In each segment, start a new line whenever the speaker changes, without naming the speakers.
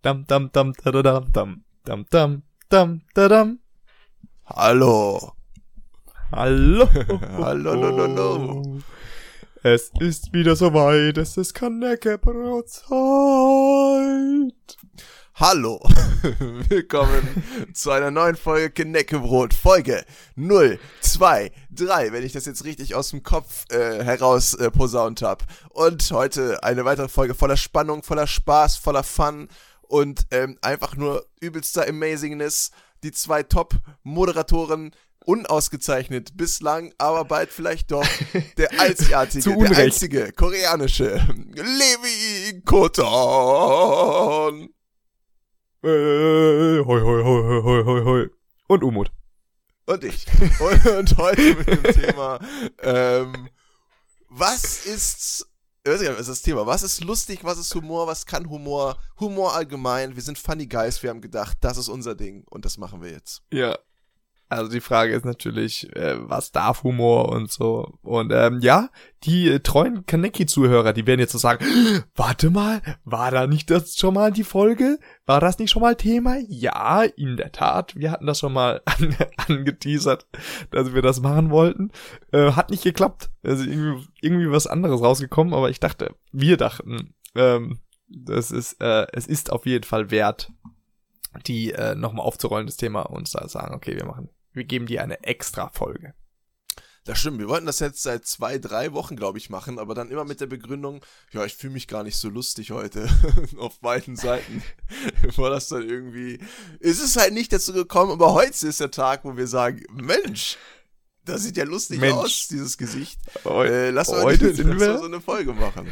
Dam, dam, dam, da, da, dam, dam, dam, dam, dam, da, dam.
Hallo.
Hallo.
Hallo, hallo, hallo.
Es ist wieder soweit, es ist Kanecke-Brotzeit.
Hallo. Willkommen zu einer neuen Folge Kneckebrot. Folge 0, 2, 3, wenn ich das jetzt richtig aus dem Kopf äh, heraus äh, posaunt habe. Und heute eine weitere Folge voller Spannung, voller Spaß, voller Fun und ähm, einfach nur übelster Amazingness. Die zwei Top-Moderatoren unausgezeichnet bislang, aber bald vielleicht doch der einzigartige, der einzige koreanische Levi Koton.
Äh, hoi, hoi, hoi, hoi, hoi, hoi. Und Umut.
Und ich. Und, und heute mit dem Thema, ähm, was ist, weiß ist das Thema? Was ist lustig, was ist Humor, was kann Humor? Humor allgemein, wir sind Funny Guys, wir haben gedacht, das ist unser Ding und das machen wir jetzt.
Ja, also die Frage ist natürlich, äh, was darf Humor und so. Und ähm, ja, die äh, treuen Kaneki-Zuhörer, die werden jetzt so sagen, warte mal, war da nicht das schon mal die Folge? War das nicht schon mal Thema? Ja, in der Tat. Wir hatten das schon mal an, angeteasert, dass wir das machen wollten. Äh, hat nicht geklappt. Also irgendwie, irgendwie was anderes rausgekommen, aber ich dachte, wir dachten, ähm, das ist, äh, es ist auf jeden Fall wert, die äh, nochmal aufzurollen, das Thema, und sagen, okay, wir machen wir geben dir eine extra Folge.
Das stimmt, wir wollten das jetzt seit zwei, drei Wochen, glaube ich, machen, aber dann immer mit der Begründung, ja, ich fühle mich gar nicht so lustig heute auf beiden Seiten. War das dann irgendwie. Es ist halt nicht dazu gekommen, aber heute ist der Tag, wo wir sagen, Mensch, das sieht ja lustig Mensch. aus, dieses Gesicht. Äh, lass mal heute lass wir so eine Folge machen.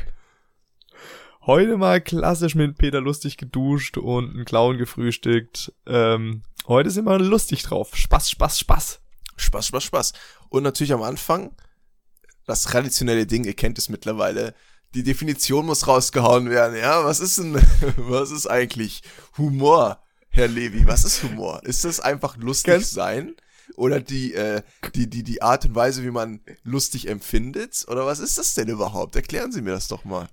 Heute mal klassisch mit Peter lustig geduscht und einen Clown gefrühstückt. Ähm, Heute sind wir lustig drauf. Spaß, Spaß, Spaß.
Spaß, Spaß, Spaß. Und natürlich am Anfang, das traditionelle Ding, ihr kennt es mittlerweile, die Definition muss rausgehauen werden, ja? Was ist denn, was ist eigentlich Humor, Herr Levi? Was ist Humor? Ist das einfach lustig Ganz sein? Oder die, äh, die, die, die Art und Weise, wie man lustig empfindet? Oder was ist das denn überhaupt? Erklären Sie mir das doch mal.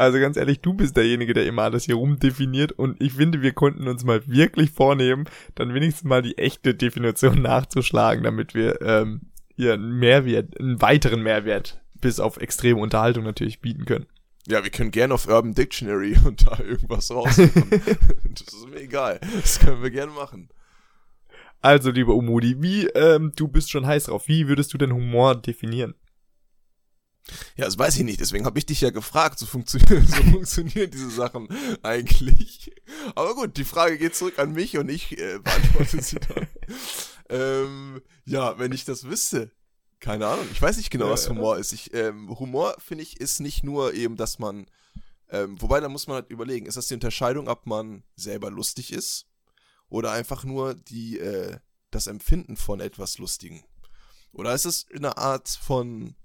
Also ganz ehrlich, du bist derjenige, der immer alles hier rumdefiniert und ich finde, wir konnten uns mal wirklich vornehmen, dann wenigstens mal die echte Definition nachzuschlagen, damit wir ähm, hier einen Mehrwert, einen weiteren Mehrwert bis auf extreme Unterhaltung natürlich bieten können.
Ja, wir können gerne auf Urban Dictionary und da irgendwas raussuchen. das ist mir egal. Das können wir gerne machen.
Also, lieber Umudi, wie, ähm, du bist schon heiß drauf. Wie würdest du denn Humor definieren?
Ja, das weiß ich nicht, deswegen habe ich dich ja gefragt. So, funktionieren, so funktionieren diese Sachen eigentlich. Aber gut, die Frage geht zurück an mich und ich äh, beantworte sie dann. ähm, ja, wenn ich das wüsste. Keine Ahnung. Ich weiß nicht genau, was Humor ist. Ich, ähm, Humor, finde ich, ist nicht nur eben, dass man. Ähm, wobei, da muss man halt überlegen, ist das die Unterscheidung, ob man selber lustig ist oder einfach nur die, äh, das Empfinden von etwas Lustigen? Oder ist es eine Art von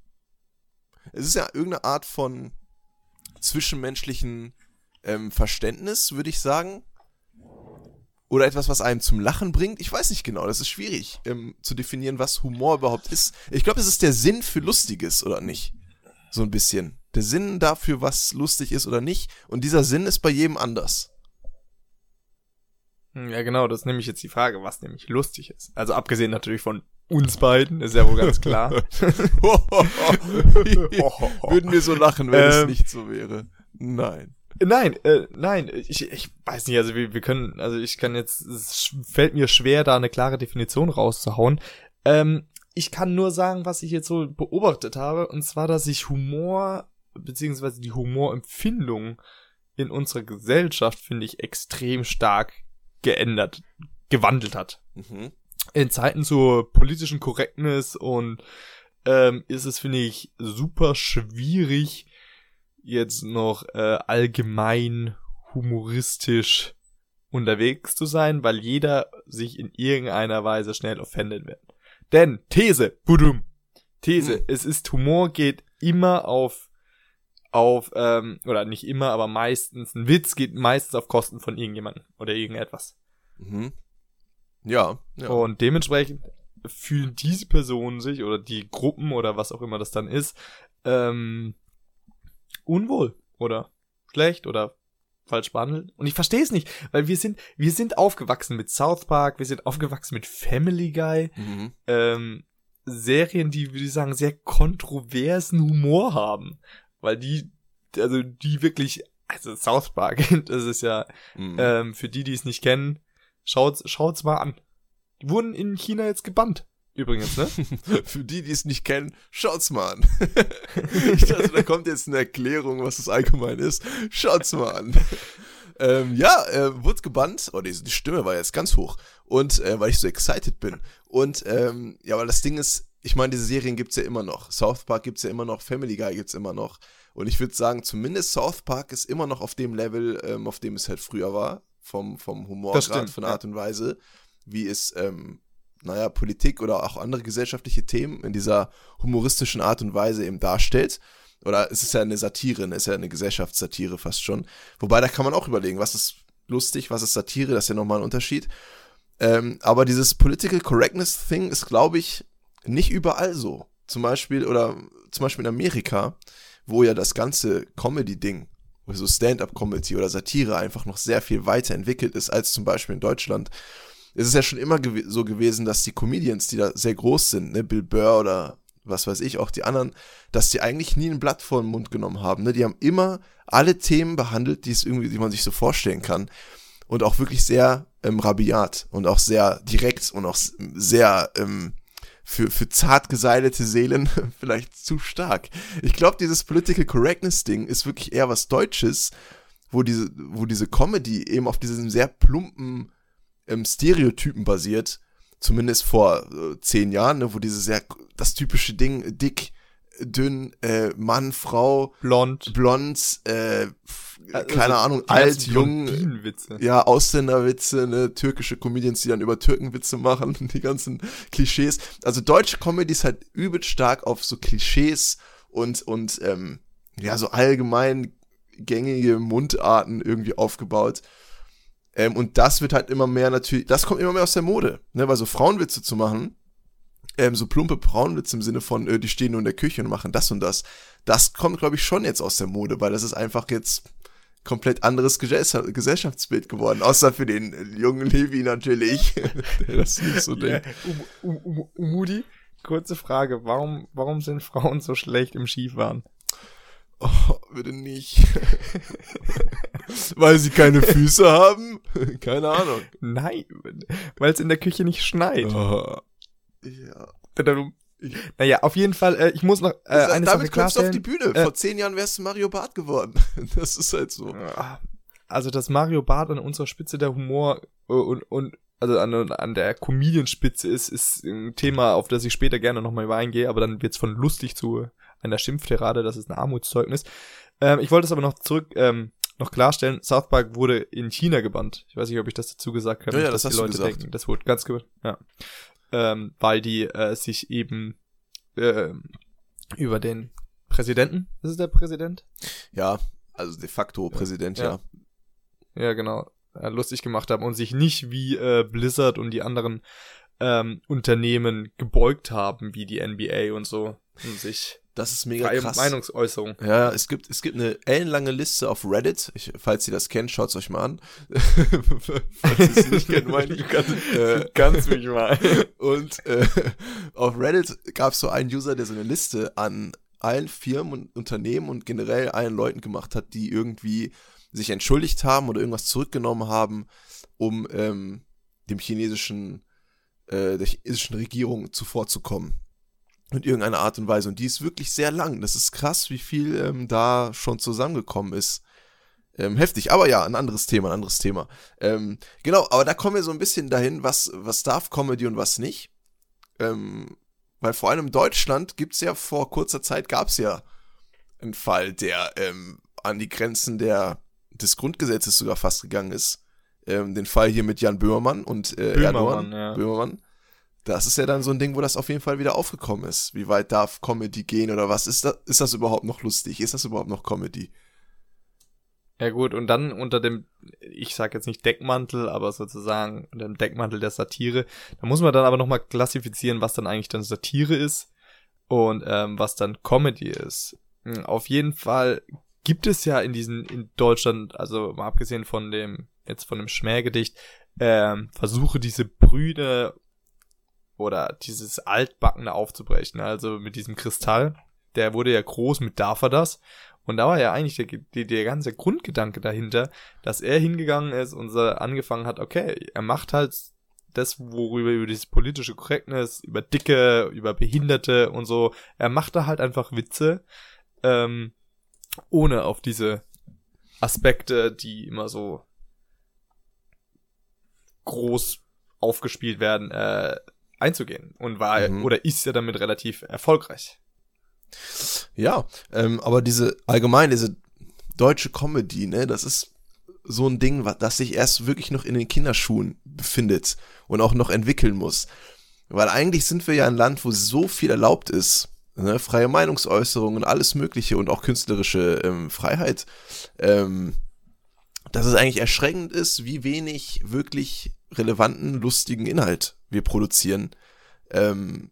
es ist ja irgendeine Art von zwischenmenschlichen ähm, Verständnis, würde ich sagen. Oder etwas, was einem zum Lachen bringt. Ich weiß nicht genau, das ist schwierig ähm, zu definieren, was Humor überhaupt ist. Ich glaube, es ist der Sinn für Lustiges, oder nicht? So ein bisschen. Der Sinn dafür, was lustig ist oder nicht. Und dieser Sinn ist bei jedem anders.
Hm, ja, genau, das ist nämlich jetzt die Frage, was nämlich lustig ist. Also abgesehen natürlich von uns beiden, ist ja wohl ganz klar.
Würden wir so lachen, wenn ähm, es nicht so wäre. Nein.
Nein, äh, nein, ich, ich weiß nicht, also wir, wir können, also ich kann jetzt, es fällt mir schwer, da eine klare Definition rauszuhauen. Ähm, ich kann nur sagen, was ich jetzt so beobachtet habe, und zwar, dass sich Humor, beziehungsweise die Humorempfindung in unserer Gesellschaft, finde ich, extrem stark geändert, gewandelt hat. Mhm in Zeiten zur politischen Korrektness und ähm, ist es, finde ich, super schwierig, jetzt noch äh, allgemein humoristisch unterwegs zu sein, weil jeder sich in irgendeiner Weise schnell offended wird. Denn These, budum, These, mhm. es ist Humor geht immer auf auf ähm, oder nicht immer, aber meistens ein Witz geht meistens auf Kosten von irgendjemandem oder irgendetwas. Mhm.
Ja, ja.
Und dementsprechend fühlen diese Personen sich oder die Gruppen oder was auch immer das dann ist, ähm, unwohl oder schlecht oder falsch behandelt. Und ich verstehe es nicht, weil wir sind, wir sind aufgewachsen mit South Park, wir sind aufgewachsen mit Family Guy,
Mhm.
ähm, Serien, die, würde ich sagen, sehr kontroversen Humor haben. Weil die, also die wirklich, also South Park, das ist ja,
Mhm.
ähm, für die, die es nicht kennen, schaut's, schaut's mal an. Die wurden in China jetzt gebannt. Übrigens, ne?
Für die, die es nicht kennen, schaut's mal an. ich dachte, da kommt jetzt eine Erklärung, was das allgemein ist. Schaut's mal an. Ähm, ja, äh, wurde gebannt. Oh, die, die Stimme war jetzt ganz hoch. Und äh, weil ich so excited bin. Und ähm, ja, weil das Ding ist, ich meine, diese Serien gibt's ja immer noch. South Park gibt's ja immer noch, Family Guy gibt's immer noch. Und ich würde sagen, zumindest South Park ist immer noch auf dem Level, ähm, auf dem es halt früher war. Vom, vom Humor,
Das
gerade
stimmt,
von der. Art und Weise, wie es, ähm, naja, Politik oder auch andere gesellschaftliche Themen in dieser humoristischen Art und Weise eben darstellt. Oder es ist ja eine Satire, es ist ja eine Gesellschaftssatire fast schon. Wobei, da kann man auch überlegen, was ist lustig, was ist Satire, das ist ja nochmal ein Unterschied. Ähm, aber dieses Political Correctness Thing ist, glaube ich, nicht überall so. Zum Beispiel, oder zum Beispiel in Amerika, wo ja das ganze Comedy-Ding, so Stand-up-Comedy oder Satire einfach noch sehr viel weiterentwickelt ist als zum Beispiel in Deutschland. Es ist ja schon immer gew so gewesen, dass die Comedians, die da sehr groß sind, ne, Bill Burr oder was weiß ich, auch die anderen, dass die eigentlich nie ein Blatt vor den Mund genommen haben. Ne? Die haben immer alle Themen behandelt, die es irgendwie, die man sich so vorstellen kann. Und auch wirklich sehr ähm, rabiat und auch sehr direkt und auch sehr ähm, für, für zart geseilte Seelen vielleicht zu stark. Ich glaube, dieses Political Correctness-Ding ist wirklich eher was Deutsches, wo diese, wo diese Comedy eben auf diesen sehr plumpen ähm, Stereotypen basiert, zumindest vor äh, zehn Jahren, ne, wo diese sehr, das typische Ding, dick, dünn, äh, Mann, Frau,
Blond.
blond, äh, f-
Also
keine Ahnung, alt, jung, ja, Ausländerwitze, ne, türkische Comedians, die dann über Türkenwitze machen, die ganzen Klischees. Also deutsche Comedy ist halt übelst stark auf so Klischees und, und, ähm, ja, so allgemein gängige Mundarten irgendwie aufgebaut. Ähm, und das wird halt immer mehr natürlich, das kommt immer mehr aus der Mode, ne, weil so Frauenwitze zu machen, ähm, so plumpe Frauenwitze im Sinne von, äh, die stehen nur in der Küche und machen das und das, das kommt, glaube ich, schon jetzt aus der Mode, weil das ist einfach jetzt komplett anderes Gesell- Gesellschaftsbild geworden, außer für den äh, jungen Levi natürlich, der das nicht so
Ja,
denkt.
um, um, um, Umudi, kurze Frage. Warum, warum sind Frauen so schlecht im Skifahren?
Oh, bitte nicht. Weil sie keine Füße haben? keine Ahnung.
Nein, weil es in der Küche nicht schneit.
Oh, ja.
Naja, auf jeden Fall, äh, ich muss noch äh, eine Sache
Damit kommst du auf die. Bühne.
Äh,
Vor zehn Jahren wärst du Mario Barth geworden. Das ist halt so.
Ah, Also, dass Mario Barth an unserer Spitze der Humor äh, und, und also an, an der Comedianspitze ist, ist ein Thema, auf das ich später gerne nochmal eingehe, aber dann wird's von lustig zu einer Schimpfterade, das ist ein Armutszeugnis. Ähm, ich wollte es aber noch zurück ähm, noch klarstellen, South Park wurde in China gebannt. Ich weiß nicht, ob ich das dazu gesagt habe,
Ja, ja, das
dass
hast
die Leute
gesagt.
denken, das wurde ganz ge ja. Ähm, weil die äh, sich eben äh, über den Präsidenten, ist es der Präsident?
Ja, also de facto Präsident, ja.
Ja. Ja, genau. Äh, lustig gemacht haben und sich nicht wie äh, Blizzard und die anderen ähm, Unternehmen gebeugt haben, wie die NBA und so. Und sich
Das ist mega
freie
krass.
Meinungsäußerung.
Ja, es gibt, es gibt eine ellenlange Liste auf Reddit. Ich, falls ihr das kennt, schaut's euch mal an. falls ihr es nicht kennt, meine ich.
Du kannst-
Äh,
Kannst mich mal.
Und äh, auf Reddit gab es so einen User, der so eine Liste an allen Firmen und Unternehmen und generell allen Leuten gemacht hat, die irgendwie sich entschuldigt haben oder irgendwas zurückgenommen haben, um ähm, dem chinesischen, äh, der chinesischen Regierung zuvorzukommen. In irgendeiner Art und Weise. Und die ist wirklich sehr lang. Das ist krass, wie viel ähm, da schon zusammengekommen ist. Ähm, heftig, aber ja, ein anderes Thema, ein anderes Thema. Ähm, genau, aber da kommen wir so ein bisschen dahin, was, was darf Comedy und was nicht. Ähm, weil vor allem in Deutschland gibt's ja vor kurzer Zeit gab's ja einen Fall, der ähm, an die Grenzen der, des Grundgesetzes sogar fast gegangen ist. Ähm, den Fall hier mit Jan Böhmermann und äh,
Böhmermann,
Erdogan.
ja.
Böhmermann. Das ist ja dann so ein Ding, wo das auf jeden Fall wieder aufgekommen ist. Wie weit darf Comedy gehen oder was? Ist das, ist das überhaupt noch lustig? Ist das überhaupt noch Comedy?
Ja gut, und dann unter dem, ich sag jetzt nicht Deckmantel, aber sozusagen unter dem Deckmantel der Satire, da muss man dann aber nochmal klassifizieren, was dann eigentlich dann Satire ist und ähm, was dann Comedy ist. Hm, Auf jeden Fall gibt es ja in diesen, in Deutschland, also mal abgesehen von dem, jetzt von dem Schmähgedicht, ähm, versuche diese Brüne oder dieses Altbackene aufzubrechen. Also mit diesem Kristall, der wurde ja groß mit darf er das. Und da war ja eigentlich der, der, der ganze Grundgedanke dahinter, dass er hingegangen ist und so angefangen hat, okay, er macht halt das, worüber über dieses politische Correctness, über Dicke, über Behinderte und so, er macht da halt einfach Witze, ähm, ohne auf diese Aspekte, die immer so groß aufgespielt werden, äh, einzugehen. Und war mhm. oder ist ja damit relativ erfolgreich.
Ja, ähm, aber diese allgemein, diese deutsche Comedy, ne, das ist so ein Ding, das sich erst wirklich noch in den Kinderschuhen befindet und auch noch entwickeln muss. Weil eigentlich sind wir ja ein Land, wo so viel erlaubt ist. Ne? Freie Meinungsäußerung und alles Mögliche und auch künstlerische ähm, Freiheit. Ähm, dass es eigentlich erschreckend ist, wie wenig wirklich relevanten, lustigen Inhalt wir produzieren. Ähm,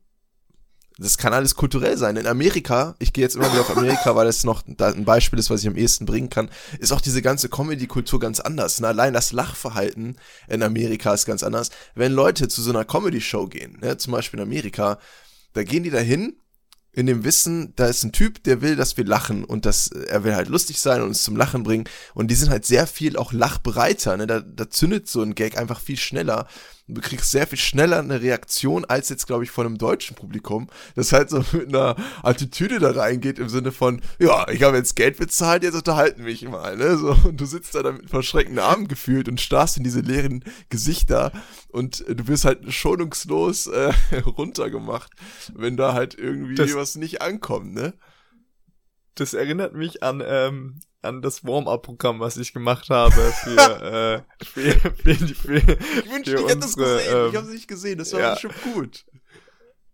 das kann alles kulturell sein. In Amerika, ich gehe jetzt immer wieder auf Amerika, weil das noch ein Beispiel ist, was ich am ehesten bringen kann, ist auch diese ganze Comedy-Kultur ganz anders. Und allein das Lachverhalten in Amerika ist ganz anders. Wenn Leute zu so einer Comedy-Show gehen, ne, zum Beispiel in Amerika, da gehen die dahin in dem Wissen, da ist ein Typ, der will, dass wir lachen und dass er will halt lustig sein und uns zum Lachen bringen. Und die sind halt sehr viel auch lachbereiter. Ne? Da, da zündet so ein Gag einfach viel schneller du kriegst sehr viel schneller eine Reaktion als jetzt, glaube ich, von einem deutschen Publikum, das halt so mit einer Attitüde da reingeht im Sinne von, ja, ich habe jetzt Geld bezahlt, jetzt unterhalten mich mal, ne, so, und du sitzt da mit verschreckten Armen gefühlt und starrst in diese leeren Gesichter und du wirst halt schonungslos äh, runtergemacht, wenn da halt irgendwie das, was nicht ankommt, ne?
Das erinnert mich an ähm, an das Warm-up-Programm, was ich gemacht habe für, äh, für, für, für, für
Ich wünschte, ich hätte das gesehen. Ähm, ich habe es nicht gesehen. Das war ja. schon gut.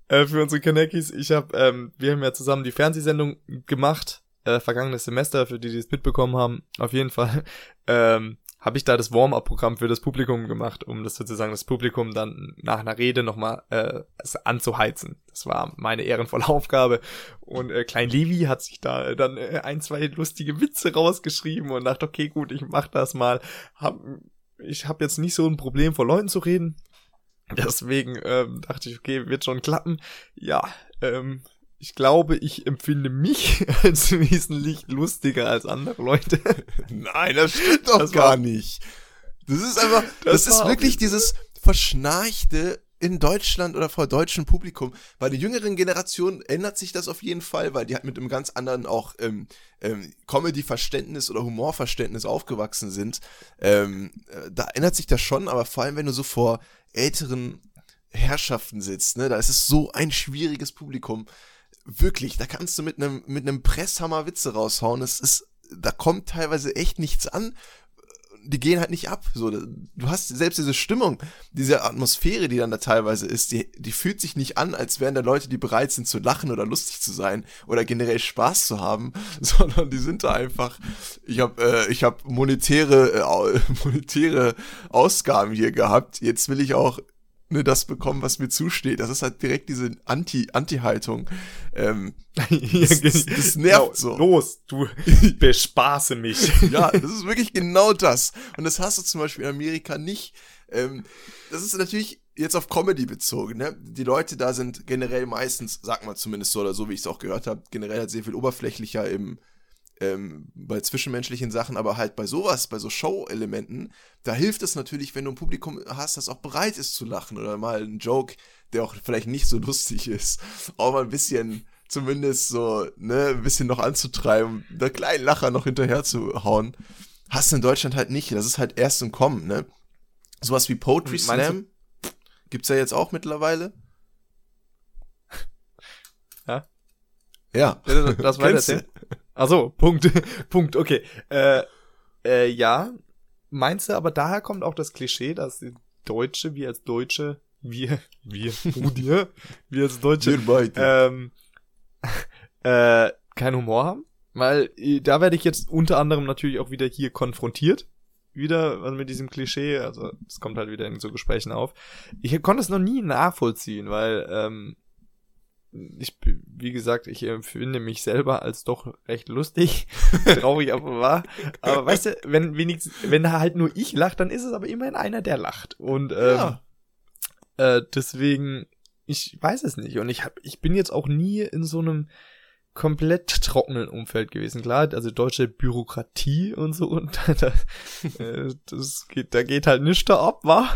Äh, für unsere Kanekis. Ich habe, ähm, wir haben ja zusammen die Fernsehsendung gemacht, äh, vergangenes Semester, für die, die es mitbekommen haben. Auf jeden Fall. Ähm, habe ich da das Warm-up-Programm für das Publikum gemacht, um das sozusagen das Publikum dann nach einer Rede nochmal äh, anzuheizen. Das war meine ehrenvolle Aufgabe. Und äh, Klein Levi hat sich da dann äh, ein, zwei lustige Witze rausgeschrieben und dachte, okay, gut, ich mach das mal. Hab, ich habe jetzt nicht so ein Problem, vor Leuten zu reden. Deswegen ähm, dachte ich, okay, wird schon klappen. Ja, ähm, ich glaube, ich empfinde mich als wesentlich lustiger als andere Leute.
Nein, das stimmt doch das gar nicht. Das ist einfach, das, das ist wirklich dieses verschnarchte in Deutschland oder vor deutschem Publikum. Bei der jüngeren Generation ändert sich das auf jeden Fall, weil die halt mit einem ganz anderen auch ähm, ähm, Comedy-Verständnis oder Humorverständnis aufgewachsen sind. Ähm, äh, da ändert sich das schon, aber vor allem, wenn du so vor älteren Herrschaften sitzt, ne, da ist es so ein schwieriges Publikum wirklich, da kannst du mit einem mit einem Presshammer Witze raushauen. Es ist, da kommt teilweise echt nichts an. Die gehen halt nicht ab. So, du hast selbst diese Stimmung, diese Atmosphäre, die dann da teilweise ist, die, die fühlt sich nicht an, als wären da Leute, die bereit sind zu lachen oder lustig zu sein oder generell Spaß zu haben, sondern die sind da einfach. Ich habe äh, ich habe monetäre äh, monetäre Ausgaben hier gehabt. Jetzt will ich auch ne, das bekommen, was mir zusteht. Das ist halt direkt diese Anti, Anti-Haltung. Ähm, das, das, das nervt so.
Los, du bespaße mich.
ja, das ist wirklich genau das. Und das hast du zum Beispiel in Amerika nicht. Ähm, das ist natürlich jetzt auf Comedy bezogen, ne? Die Leute da sind generell meistens, sag mal zumindest so oder so, wie ich es auch gehört habe, generell halt sehr viel oberflächlicher im, ähm, bei zwischenmenschlichen Sachen, aber halt bei sowas, bei so Show-Elementen, da hilft es natürlich, wenn du ein Publikum hast, das auch bereit ist zu lachen oder mal einen Joke, der auch vielleicht nicht so lustig ist, auch mal ein bisschen zumindest so, ne, ein bisschen noch anzutreiben, der kleinen Lacher noch hinterher zu hauen. Hast du in Deutschland halt nicht. Das ist halt erst im Kommen, ne? Sowas wie Poetry hm, Slam gibt's ja jetzt auch mittlerweile.
Ja?
Ja.
Das war das Achso, Punkt, Punkt, okay. Äh, äh, ja, meinst du, aber daher kommt auch das Klischee, dass die Deutsche, wir als Deutsche, wir, wir, dir, wir als Deutsche, wir ähm, äh, keinen Humor haben? Weil äh, da werde ich jetzt unter anderem natürlich auch wieder hier konfrontiert. Wieder also mit diesem Klischee, also es kommt halt wieder in so Gesprächen auf. Ich konnte es noch nie nachvollziehen, weil ähm, ich, wie gesagt, ich empfinde mich selber als doch recht lustig, traurig aber wahr. Aber weißt du, wenn wenigstens, wenn halt nur ich lacht, dann ist es aber immerhin einer, der lacht. Und ähm, ja. äh, deswegen, ich weiß es nicht. Und ich hab, ich bin jetzt auch nie in so einem komplett trockenen Umfeld gewesen. Klar, also deutsche Bürokratie und so und da, äh, das geht, da geht halt nichts da ab, wa?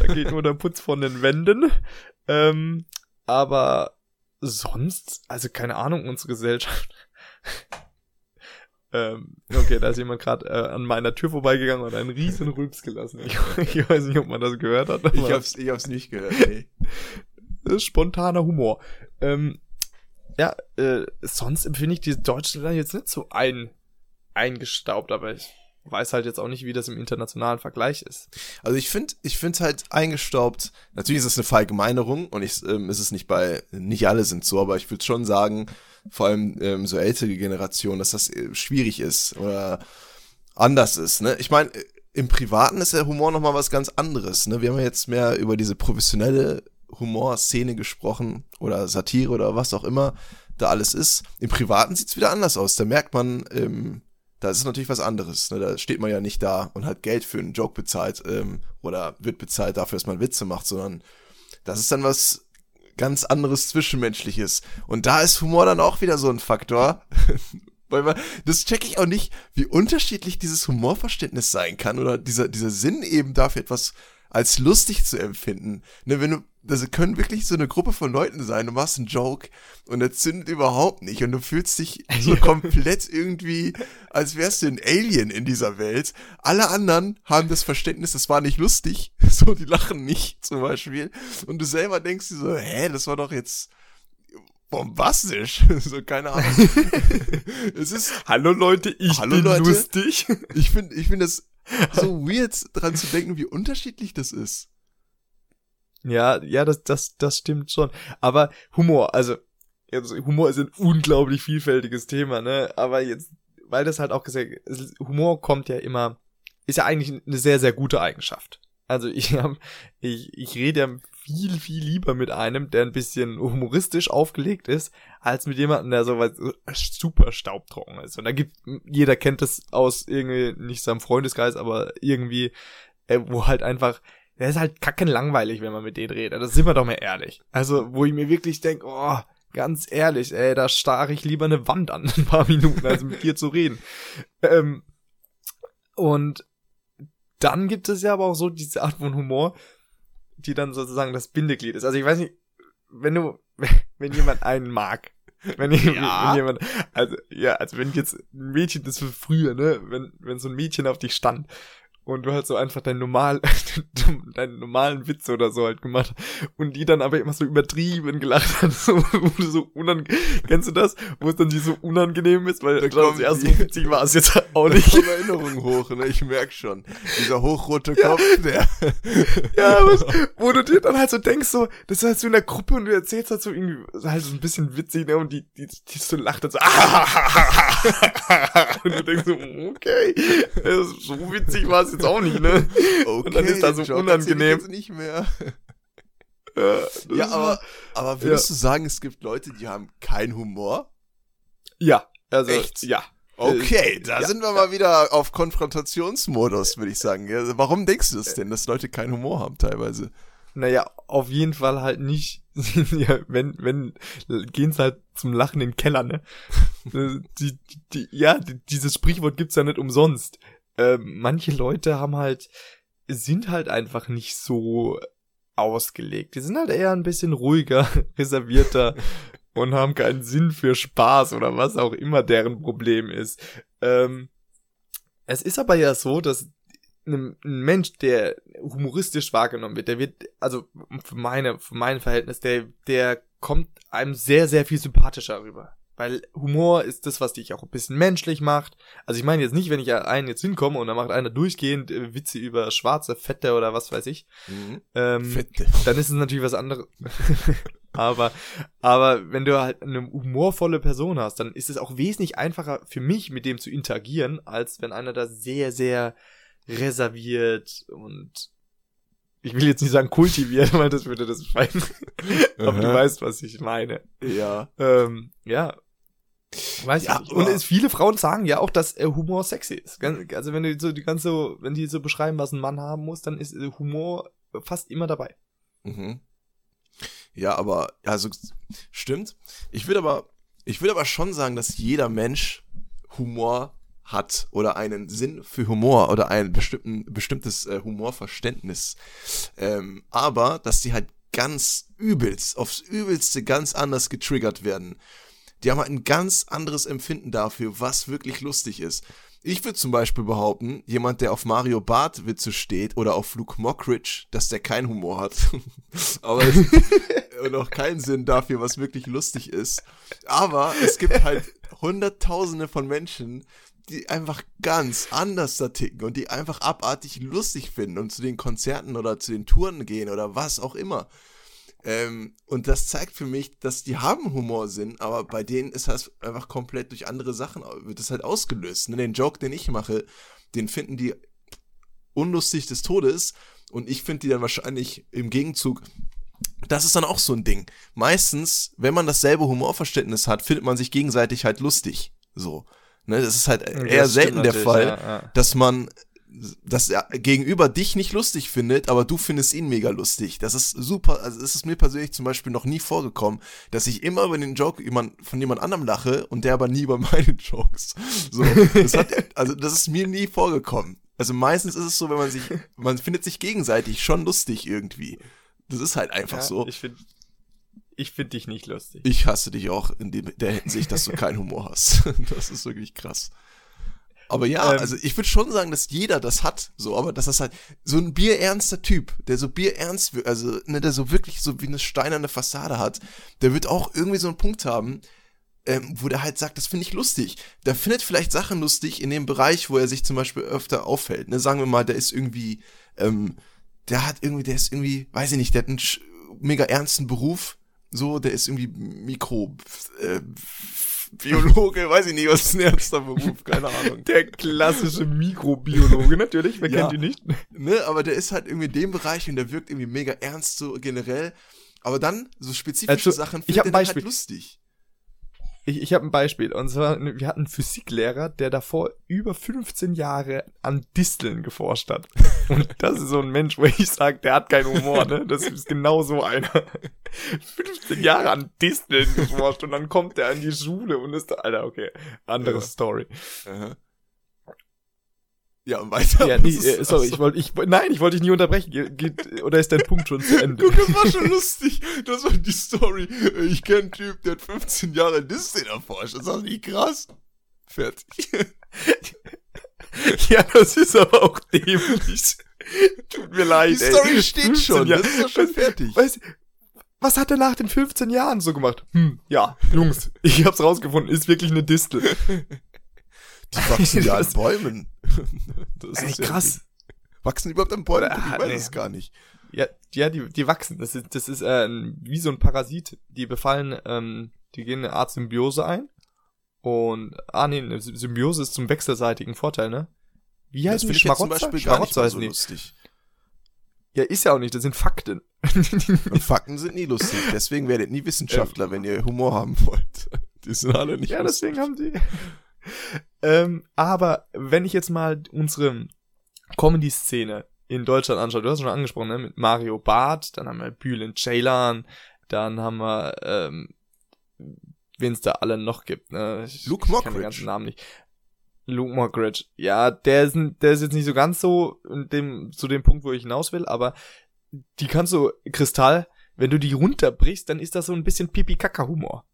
Da geht nur der Putz von den Wänden. Ähm, aber sonst, also keine Ahnung, unsere Gesellschaft. ähm, okay, da ist jemand gerade äh, an meiner Tür vorbeigegangen und einen riesen Rülps gelassen. Ich, ich, weiß nicht, ob man das gehört hat.
Ich hab's, ich hab's nicht gehört, nee.
Ist spontaner Humor. Ähm, ja, äh, sonst empfinde ich die Deutschland jetzt nicht so ein, eingestaubt, aber ich weiß halt jetzt auch nicht, wie das im internationalen Vergleich ist.
Also ich finde, ich finde halt eingestaubt. Natürlich ist es eine Verallgemeinerung und ich, ähm, ist es nicht bei, nicht alle sind so, aber ich würde schon sagen, vor allem ähm, so ältere Generationen, dass das äh, schwierig ist oder anders ist. Ne? Ich meine, im Privaten ist der Humor nochmal was ganz anderes. Ne? Wir haben ja jetzt mehr über diese professionelle Humorszene gesprochen oder Satire oder was auch immer da alles ist. Im Privaten sieht's wieder anders aus. Da merkt man, ähm, da ist natürlich was anderes. Ne? Da steht man ja nicht da und hat Geld für einen Joke bezahlt ähm, oder wird bezahlt dafür, dass man Witze macht, sondern das ist dann was ganz anderes Zwischenmenschliches. Und da ist Humor dann auch wieder so ein Faktor. Weil man, das checke ich auch nicht, wie unterschiedlich dieses Humorverständnis sein kann oder dieser, dieser Sinn eben dafür etwas als lustig zu empfinden. Ne, wenn du, das können wirklich so eine Gruppe von Leuten sein, du machst einen Joke und der zündet überhaupt nicht und du fühlst dich so komplett irgendwie, als wärst du ein Alien in dieser Welt. Alle anderen haben das Verständnis, das war nicht lustig, so, die lachen nicht, zum Beispiel. Und du selber denkst dir so, hä, das war doch jetzt, bombastisch. so, keine Ahnung.
es ist. Hallo Leute, ich Hallo bin Leute. lustig.
Ich finde, ich finde das so weird, dran zu denken, wie unterschiedlich das ist.
Ja, ja, das, das, das stimmt schon. Aber Humor, also, also Humor ist ein unglaublich vielfältiges Thema, ne? Aber jetzt, weil das halt auch gesagt, Humor kommt ja immer, ist ja eigentlich eine sehr, sehr gute Eigenschaft. Also ich hab, ich, ich rede ja viel, viel lieber mit einem, der ein bisschen humoristisch aufgelegt ist, als mit jemandem, der so was super staubtrocken ist. Und da gibt, jeder kennt das aus irgendwie, nicht seinem Freundeskreis, aber irgendwie, äh, wo halt einfach, der ist halt kacken langweilig, wenn man mit denen redet. Das sind wir doch mal ehrlich. Also, wo ich mir wirklich denke, oh, ganz ehrlich, ey, da starre ich lieber eine Wand an ein paar Minuten, als mit dir zu reden. Ähm, und dann gibt es ja aber auch so diese Art von Humor, die dann sozusagen das Bindeglied ist. Also ich weiß nicht, wenn du, wenn jemand einen mag, wenn, ja. wenn jemand, also ja, also wenn jetzt ein Mädchen, das für früher, ne, wenn, wenn so ein Mädchen auf dich stand und du halt so einfach deinen normal, deinen normalen Witz oder so halt gemacht und die dann aber immer so übertrieben gelacht hat, so, so unangenehm, kennst du das? Wo es dann die so unangenehm ist, weil da das erst so witzig war es jetzt auch nicht.
Erinnerung hoch, ne? Ich merk schon. Dieser hochrote Kopf, ja. der.
ja, was, wo du dir dann halt so denkst, so, das ist halt so in der Gruppe und du erzählst halt so irgendwie, halt so ein bisschen witzig, ne? Und die, die, die so lacht dann so, und du denkst so, okay, so witzig war es jetzt auch nicht, ne? Okay, und dann ist da so unangenehm.
Jetzt nicht mehr. Ja, ja aber, aber würdest ja. du sagen, es gibt Leute, die haben keinen Humor?
Ja, also Echt? ja.
Okay, da ja, sind wir mal wieder auf Konfrontationsmodus, würde ich sagen. Warum denkst du das denn, dass Leute keinen Humor haben teilweise?
Naja, auf jeden Fall halt nicht. ja, wenn, wenn, gehen's halt zum Lachen in den Keller, ne? die, die, ja, dieses Sprichwort gibt's ja nicht umsonst äh, manche Leute haben halt, sind halt einfach nicht so ausgelegt. Die sind halt eher ein bisschen ruhiger, reservierter und haben keinen Sinn für Spaß oder was auch immer deren Problem ist. Ähm, es ist aber ja so, dass ein, Mensch, der humoristisch wahrgenommen wird, der wird, also für meine, für mein Verhältnis, der, der kommt einem sehr, sehr viel sympathischer rüber. Weil Humor ist das, was dich auch ein bisschen menschlich macht. Also ich meine jetzt nicht, wenn ich einen jetzt hinkomme und dann macht einer durchgehend äh, Witze über schwarze Fette oder was weiß ich. Mhm. Ähm, Fette. Dann ist es natürlich was anderes. aber, aber wenn du halt eine humorvolle Person hast, dann ist es auch wesentlich einfacher für mich, mit dem zu interagieren, als wenn einer da sehr, sehr reserviert und ich will jetzt nicht sagen kultiviert, weil das würde das beschreiben. Aber du weißt, was ich meine.
Ja.
Ähm, ja. Weiß
Ja,
ich nicht. Und es, viele Frauen sagen ja auch, dass äh, Humor sexy ist. Also wenn du so die ganze, wenn die so beschreiben, was ein Mann haben muss, dann ist äh, Humor fast immer dabei.
Mhm. Ja, aber, also, stimmt. Ich würde aber, ich würde aber schon sagen, dass jeder Mensch Humor hat oder einen Sinn für Humor oder ein bestimmten, bestimmtes äh, Humorverständnis. Ähm, aber, dass die halt ganz übelst, aufs übelste ganz anders getriggert werden. Die haben halt ein ganz anderes Empfinden dafür, was wirklich lustig ist. Ich würde zum Beispiel behaupten, jemand, der auf Mario Barth Witze steht oder auf Luke Mockridge, dass der keinen Humor hat. Aber und auch keinen Sinn dafür, was wirklich lustig ist. Aber es gibt halt Hunderttausende von Menschen, die einfach ganz anders da ticken und die einfach abartig lustig finden und zu den Konzerten oder zu den Touren gehen oder was auch immer. Ähm, und das zeigt für mich, dass die haben Humorsinn, aber bei denen ist das einfach komplett durch andere Sachen, wird das halt ausgelöst. Ne? Den Joke, den ich mache, den finden die unlustig des Todes und ich finde die dann wahrscheinlich im Gegenzug das ist dann auch so ein Ding. Meistens, wenn man dasselbe Humorverständnis hat, findet man sich gegenseitig halt lustig. So. Ne, das ist halt eher
Das
selten der Fall,
ja, ja.
dass man dass er gegenüber dich nicht lustig findet, aber du findest ihn mega lustig. Das ist super, also es ist mir persönlich zum Beispiel noch nie vorgekommen, dass ich immer über den Joke jemand, von jemand anderem lache und der aber nie über meine Jokes. So, das hat, also das ist mir nie vorgekommen. Also meistens ist es so, wenn man sich, man findet sich gegenseitig schon lustig irgendwie. Das ist halt einfach
Ja,
so.
Ich finde ich find dich nicht lustig.
Ich hasse dich auch in dem- der Hinsicht, dass du keinen Humor hast. Das ist wirklich krass. Aber ja,
Ähm.
also ich würde schon sagen, dass jeder das hat, so, aber dass das halt so ein bierernster Typ, der so bierernst, also ne, der so wirklich so wie eine steinerne Fassade hat, der wird auch irgendwie so einen Punkt haben, ähm, wo der halt sagt, das finde ich lustig. Der findet vielleicht Sachen lustig in dem Bereich, wo er sich zum Beispiel öfter auffällt. Ne? Sagen wir mal, der ist irgendwie, ähm, der hat irgendwie, der ist irgendwie, weiß ich nicht, der hat einen mega ernsten Beruf, so, der ist irgendwie Mikro, äh, Biologe, weiß ich nicht, was ist ein ernster Beruf, keine Ahnung.
Der klassische Mikrobiologe, natürlich, wer
Ja.
kennt ihn nicht?
Ne, aber der ist halt irgendwie in dem Bereich und der wirkt irgendwie mega ernst so generell. Aber dann, so spezifische
Also,
Sachen,
ich hab ein
dann
Beispiel.
halt lustig.
Ich, ich habe ein Beispiel. Und zwar, wir hatten einen Physiklehrer, der davor über 15 Jahre an Disteln geforscht hat. Und das ist so ein Mensch, wo ich sage, der hat keinen Humor, ne? Das ist genau so einer. 15 Jahre an Disteln geforscht und dann kommt der an die Schule und ist da, Alter, okay, andere
Ja.
Story.
Aha. Ja, und weiter.
Ja, nee, äh, sorry,
achso.
ich wollte, ich, nein, ich wollte dich nie unterbrechen. Ge- Geht, oder ist dein Punkt schon zu Ende?
Guck, das war schon lustig. Das war die Story. Ich kenne einen Typ, der hat 15 Jahre Disney erforscht. Das ist doch nicht krass. Fertig.
ja, das ist aber auch dämlich. Tut mir leid,
Die
ey.
Story steht
15
schon.
Jahre-
Das ist doch schon fertig.
Weißt, was hat er nach den 15 Jahren so gemacht? Hm, ja, Jungs, ich hab's rausgefunden, ist wirklich eine Distel.
Die wachsen ja an
Das-
Bäumen. Das
Ey,
ist ja
krass.
Wachsen die überhaupt an Bäumen?
Oder-
Ich weiß
nee.
es gar nicht.
Ja, ja, die, die wachsen. Das ist, das ist äh, wie so ein Parasit. Die befallen, ähm, die gehen eine Art Symbiose ein. Und, ah nee, eine Sy- Symbiose ist zum wechselseitigen Vorteil, ne? Wie
Das jetzt zum
Schmarotzer? Schmarotzer heißen
so lustig.
Ja, ist ja auch nicht, das sind Fakten.
Und Fakten sind nie lustig. Deswegen werdet nie Wissenschaftler, wenn ihr Humor haben wollt. Die sind alle nicht
ja,
lustig.
deswegen haben die. Ähm, aber wenn ich jetzt mal unsere Comedy-Szene in Deutschland anschaue, du hast es schon angesprochen, ne? Mit Mario Barth, dann haben wir Bülent Ceylan, dann haben wir, ähm, wen es da alle noch gibt, ne? Ich,
Luke
ich kann den
Mockridge.
ganzen Namen nicht. Luke Mockridge. Ja, der ist, der ist jetzt nicht so ganz so dem, zu dem Punkt, wo ich hinaus will, aber die kannst du, Kristall, wenn du die runterbrichst, dann ist das so ein bisschen Pipi-Kaka-Humor.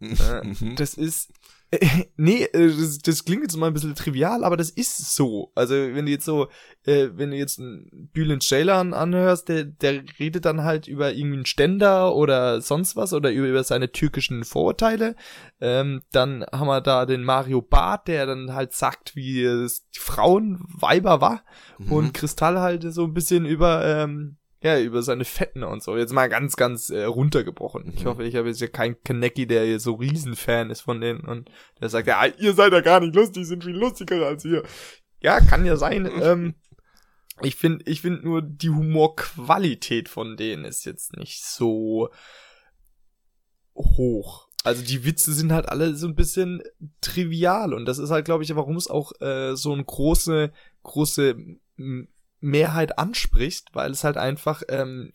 Mhm.
Das ist. Nee, äh, das, das klingt jetzt mal ein bisschen trivial, aber das ist so. Also, wenn du jetzt so, äh, wenn du jetzt einen Bülent Ceylan anhörst, der, der redet dann halt über irgendwie einen Ständer oder sonst was oder über, über seine türkischen Vorurteile. Ähm, dann haben wir da den Mario Barth, der dann halt sagt, wie es die Frauen Weiber war.
Mhm.
Und Kristall halt so ein bisschen über, ähm, ja, über seine Fetten und so. Jetzt mal ganz, ganz äh, runtergebrochen. Ich
Mhm.
hoffe, ich habe jetzt ja keinen Kaneki, der hier so Riesenfan ist von denen und der sagt, ja, ihr seid ja gar nicht lustig, sind viel lustiger als ihr. Ja, kann ja sein. ähm, Ich finde, ich finde nur die Humorqualität von denen ist jetzt nicht so hoch. Also die Witze sind halt alle so ein bisschen trivial und das ist halt, glaube ich, warum es auch äh, so eine große, große Mehrheit anspricht, weil es halt einfach ähm,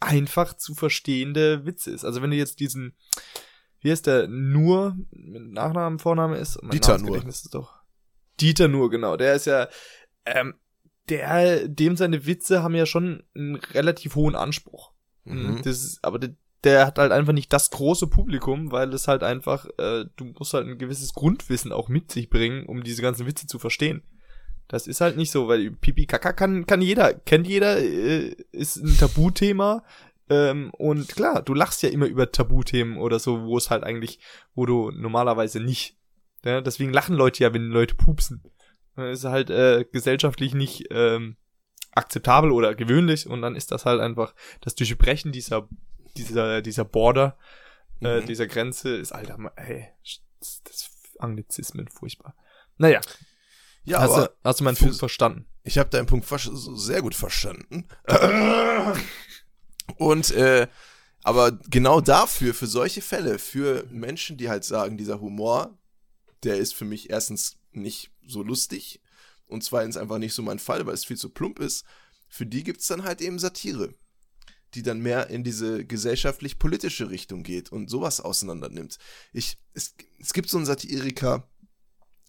einfach zu verstehende Witze ist. Also wenn du jetzt diesen, wie heißt der, nur mit Nachnamen, Vorname ist?
Dieter Nur.
Ist doch. Dieter Nur, genau. Der ist ja, ähm, der, dem seine Witze haben ja schon einen relativ hohen Anspruch. Mhm. Das ist, aber der, der hat halt einfach nicht das große Publikum, weil es halt einfach, äh, du musst halt ein gewisses Grundwissen auch mit sich bringen, um diese ganzen Witze zu verstehen. Das ist halt nicht so, weil Pipi Kaka kann, kann jeder, kennt jeder, äh, ist ein Tabuthema. Ähm, und klar, du lachst ja immer über Tabuthemen oder so, wo es halt eigentlich, wo du normalerweise nicht. Ja, deswegen lachen Leute ja, wenn Leute pupsen. Das ist halt äh, gesellschaftlich nicht ähm, akzeptabel oder gewöhnlich und dann ist das halt einfach das Durchbrechen dieser dieser dieser Border äh, mhm. dieser Grenze ist alter ey das, das Anglizismen furchtbar. Naja,
ja,
hast,
aber
du, hast du meinen Punkt verstanden?
Ich habe deinen Punkt sehr gut verstanden. Und äh, aber genau dafür, für solche Fälle, für Menschen, die halt sagen, dieser Humor, der ist für mich erstens nicht so lustig und zweitens einfach nicht so mein Fall, weil es viel zu plump ist, für die gibt's dann halt eben Satire, die dann mehr in diese gesellschaftlich-politische Richtung geht und sowas auseinander nimmt. Ich, es, es gibt so einen Satiriker,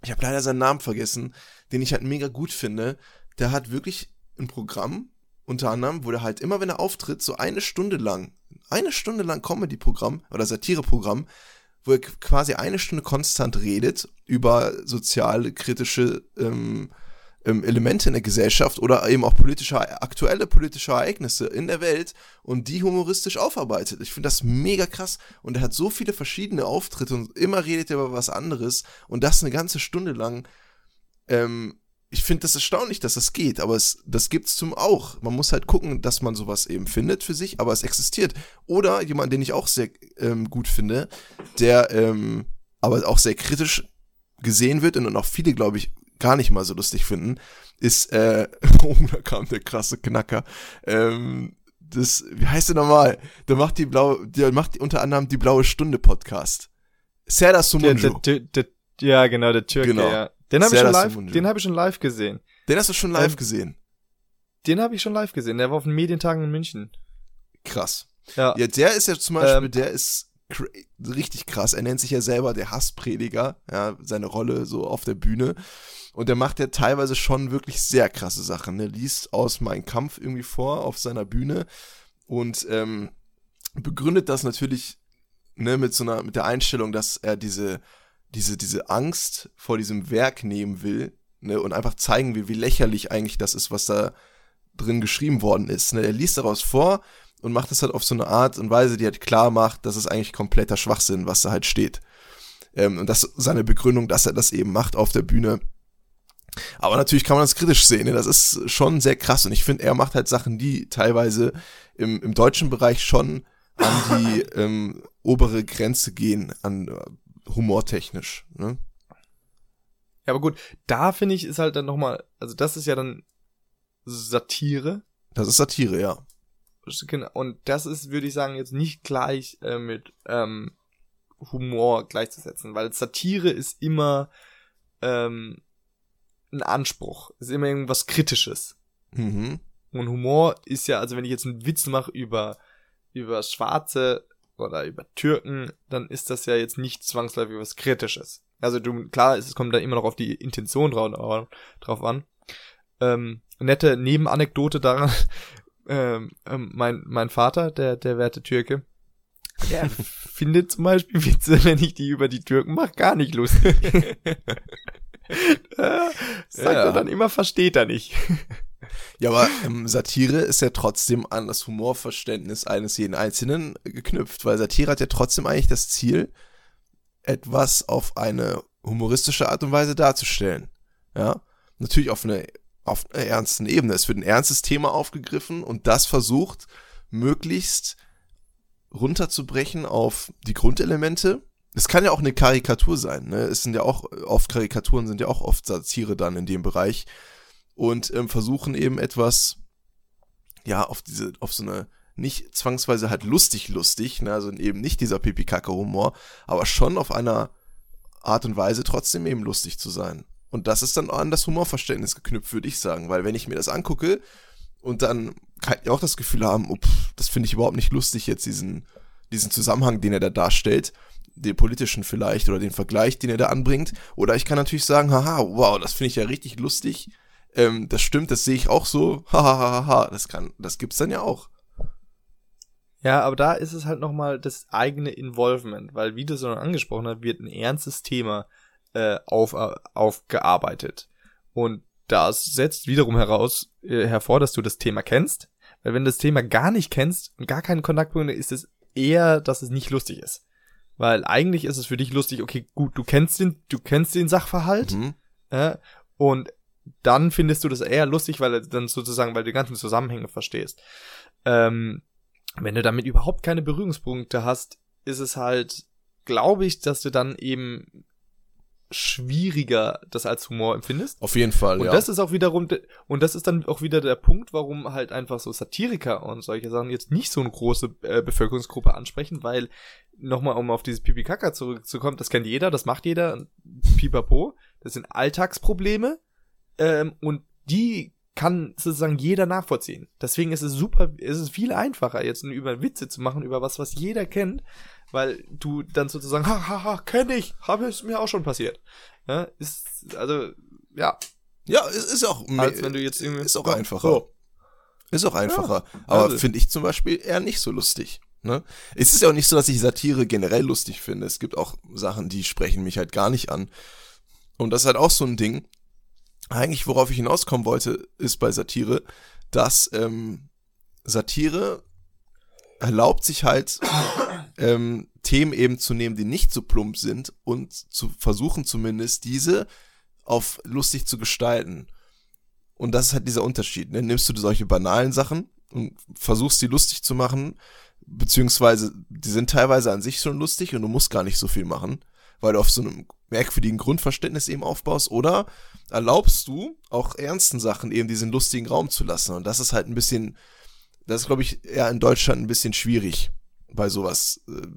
ich habe leider seinen Namen vergessen, den ich halt mega gut finde. Der hat wirklich ein Programm, unter anderem, wo der halt immer, wenn er auftritt, so eine Stunde lang, eine Stunde lang Comedy-Programm oder Satire-Programm, wo er quasi eine Stunde konstant redet über soziale, kritische ähm, ähm, Elemente in der Gesellschaft oder eben auch politische, aktuelle politische Ereignisse in der Welt und die humoristisch aufarbeitet. Ich finde das mega krass und er hat so viele verschiedene Auftritte und immer redet er über was anderes und das eine ganze Stunde lang. Ähm, ich finde das erstaunlich, dass das geht, aber es, das gibt's zum auch. Man muss halt gucken, dass man sowas eben findet für sich, aber es existiert. Oder jemand, den ich auch sehr ähm, gut finde, der ähm, aber auch sehr kritisch gesehen wird und auch viele, glaube ich, gar nicht mal so lustig finden, ist, äh, oh, da kam der krasse Knacker. Ähm, das, wie heißt der nochmal? Der macht die blaue, der macht unter anderem die blaue Stunde Podcast. Serdar Sumunju.
Der, der, der, ja, genau, der Türke, genau. ja. Den habe ich schon live, den habe ich schon live gesehen.
Den hast du schon live ähm, gesehen?
Den habe ich schon live gesehen. Der war auf den Medientagen in München.
Krass. Ja. Ja, der ist ja zum Beispiel, ähm, der ist richtig krass. Er nennt sich ja selber der Hassprediger, ja, seine Rolle so auf der Bühne. Und er macht ja teilweise schon wirklich sehr krasse Sachen. Er liest aus Mein Kampf irgendwie vor auf seiner Bühne und ähm, begründet das natürlich ne, mit so einer, mit der Einstellung, dass er diese, diese, diese Angst vor diesem Werk nehmen will ne, und einfach zeigen will, wie lächerlich eigentlich das ist, was da drin geschrieben worden ist. Ne. Er liest daraus vor und macht es halt auf so eine Art und Weise, die halt klar macht, dass es eigentlich kompletter Schwachsinn, was da halt steht. Ähm, und das seine Begründung, dass er das eben macht auf der Bühne, aber natürlich kann man das kritisch sehen. Ne? Das ist schon sehr krass. Und ich finde, er macht halt Sachen, die teilweise im, im deutschen Bereich schon an die ähm, obere Grenze gehen, an äh, humortechnisch. Ne?
Ja, aber gut, da finde ich, ist halt dann nochmal, also das ist ja dann Satire.
Das ist Satire, ja.
Und das ist, würde ich sagen, jetzt nicht gleich äh, mit ähm, Humor gleichzusetzen, weil Satire ist immer ähm, ein Anspruch. Ist immer irgendwas Kritisches. Mhm. Und Humor ist ja, also wenn ich jetzt einen Witz mache über, über Schwarze oder über Türken, dann ist das ja jetzt nicht zwangsläufig was Kritisches. Also du, klar, es kommt da immer noch auf die Intention drauf, drauf an. Ähm, nette Nebenanekdote daran, ähm, ähm, mein, mein Vater, der, der werte Türke, der findet zum Beispiel Witze, wenn ich die über die Türken mache, gar nicht lustig. Sagt ja. er dann immer, versteht er nicht.
Ja, aber ähm, Satire ist ja trotzdem an das Humorverständnis eines jeden Einzelnen geknüpft, weil Satire hat ja trotzdem eigentlich das Ziel, etwas auf eine humoristische Art und Weise darzustellen. Ja, natürlich auf eine auf einer ernsten Ebene. Es wird ein ernstes Thema aufgegriffen und das versucht, möglichst runterzubrechen auf die Grundelemente es kann ja auch eine Karikatur sein, ne? Es sind ja auch oft Karikaturen sind ja auch oft Satire dann in dem Bereich. und ähm, versuchen eben etwas, ja, auf diese, auf so eine nicht zwangsweise halt lustig lustig, ne, also eben nicht dieser Pipi-Kacke-Humor, aber schon auf einer Art und Weise trotzdem eben lustig zu sein. Und das ist dann an das Humorverständnis geknüpft, würde ich sagen, weil wenn ich mir das angucke und dann kann ich auch das Gefühl haben, oh, pff, das finde ich überhaupt nicht lustig jetzt, diesen, diesen Zusammenhang, den er da darstellt, den politischen vielleicht oder den Vergleich, den er da anbringt. Oder ich kann natürlich sagen, haha, wow, das finde ich ja richtig lustig. Ähm, das stimmt, das sehe ich auch so. Hahaha, das kann, das gibt's dann ja auch.
Ja, aber da ist es halt nochmal das eigene Involvement, weil, wie du es schon angesprochen hast, wird ein ernstes Thema äh, auf, äh, aufgearbeitet. Und das setzt wiederum heraus, äh, hervor, dass du das Thema kennst. Weil wenn du das Thema gar nicht kennst und gar keinen Kontaktpunkt, ist es eher, dass es nicht lustig ist. Weil eigentlich ist es für dich lustig, okay, gut, du kennst den, du kennst den Sachverhalt, mhm. äh, und dann findest du das eher lustig, weil du dann sozusagen, weil du die ganzen Zusammenhänge verstehst. Ähm, wenn du damit überhaupt keine Berührungspunkte hast, ist es halt, glaube ich, dass du dann eben schwieriger das als Humor empfindest.
Auf jeden Fall,
und
ja.
Und das ist auch wiederum, und das ist dann auch wieder der Punkt, warum halt einfach so Satiriker und solche Sachen jetzt nicht so eine große äh, Bevölkerungsgruppe ansprechen, weil, nochmal, um auf dieses Pipi-Kaka zurückzukommen, das kennt jeder, das macht jeder, pipapo, das sind Alltagsprobleme, ähm, und die kann sozusagen jeder nachvollziehen. Deswegen ist es super, ist es viel einfacher, jetzt über Witze zu machen, über was, was jeder kennt, weil du dann sozusagen, ha, ha, ha, kenn ich, habe es mir auch schon passiert. Ja, ist, also, ja.
Ja, ist, ist auch,
als wenn du jetzt irgendwie,
ist auch einfacher. So. Ist auch einfacher. Ja, aber also. finde ich zum Beispiel eher nicht so lustig. Ne? Es ist ja auch nicht so, dass ich Satire generell lustig finde. Es gibt auch Sachen, die sprechen mich halt gar nicht an. Und das ist halt auch so ein Ding eigentlich, worauf ich hinauskommen wollte, ist bei Satire, dass ähm, Satire erlaubt sich halt ähm, Themen eben zu nehmen, die nicht so plump sind und zu versuchen zumindest diese auf lustig zu gestalten. Und das ist halt dieser Unterschied. Ne? Nimmst du solche banalen Sachen und versuchst die lustig zu machen, beziehungsweise die sind teilweise an sich schon lustig und du musst gar nicht so viel machen, weil du auf so einem merkwürdigen Grundverständnis eben aufbaust, oder erlaubst du auch ernsten Sachen eben diesen lustigen Raum zu lassen. Und das ist halt ein bisschen, das ist, glaube ich, eher in Deutschland ein bisschen schwierig, bei sowas, äh,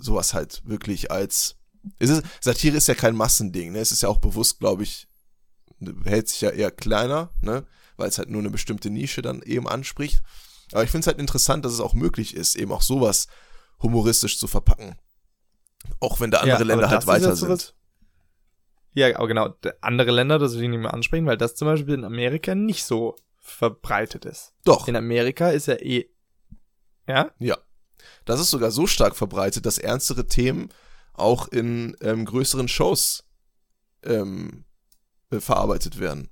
sowas halt wirklich als. Ist Satire ist ja kein Massending, ne? Es ist ja auch bewusst, glaube ich, hält sich ja eher kleiner, ne? Weil es halt nur eine bestimmte Nische dann eben anspricht. Aber ich finde es halt interessant, dass es auch möglich ist, eben auch sowas humoristisch zu verpacken. Auch wenn da andere ja, Länder halt weiter sind.
Ja, aber genau, andere Länder, das will ich nicht mehr ansprechen, weil das zum Beispiel in Amerika nicht so verbreitet ist.
Doch.
In Amerika ist ja eh. Ja?
Ja. Das ist sogar so stark verbreitet, dass ernstere Themen auch in ähm, größeren Shows ähm, äh, verarbeitet werden.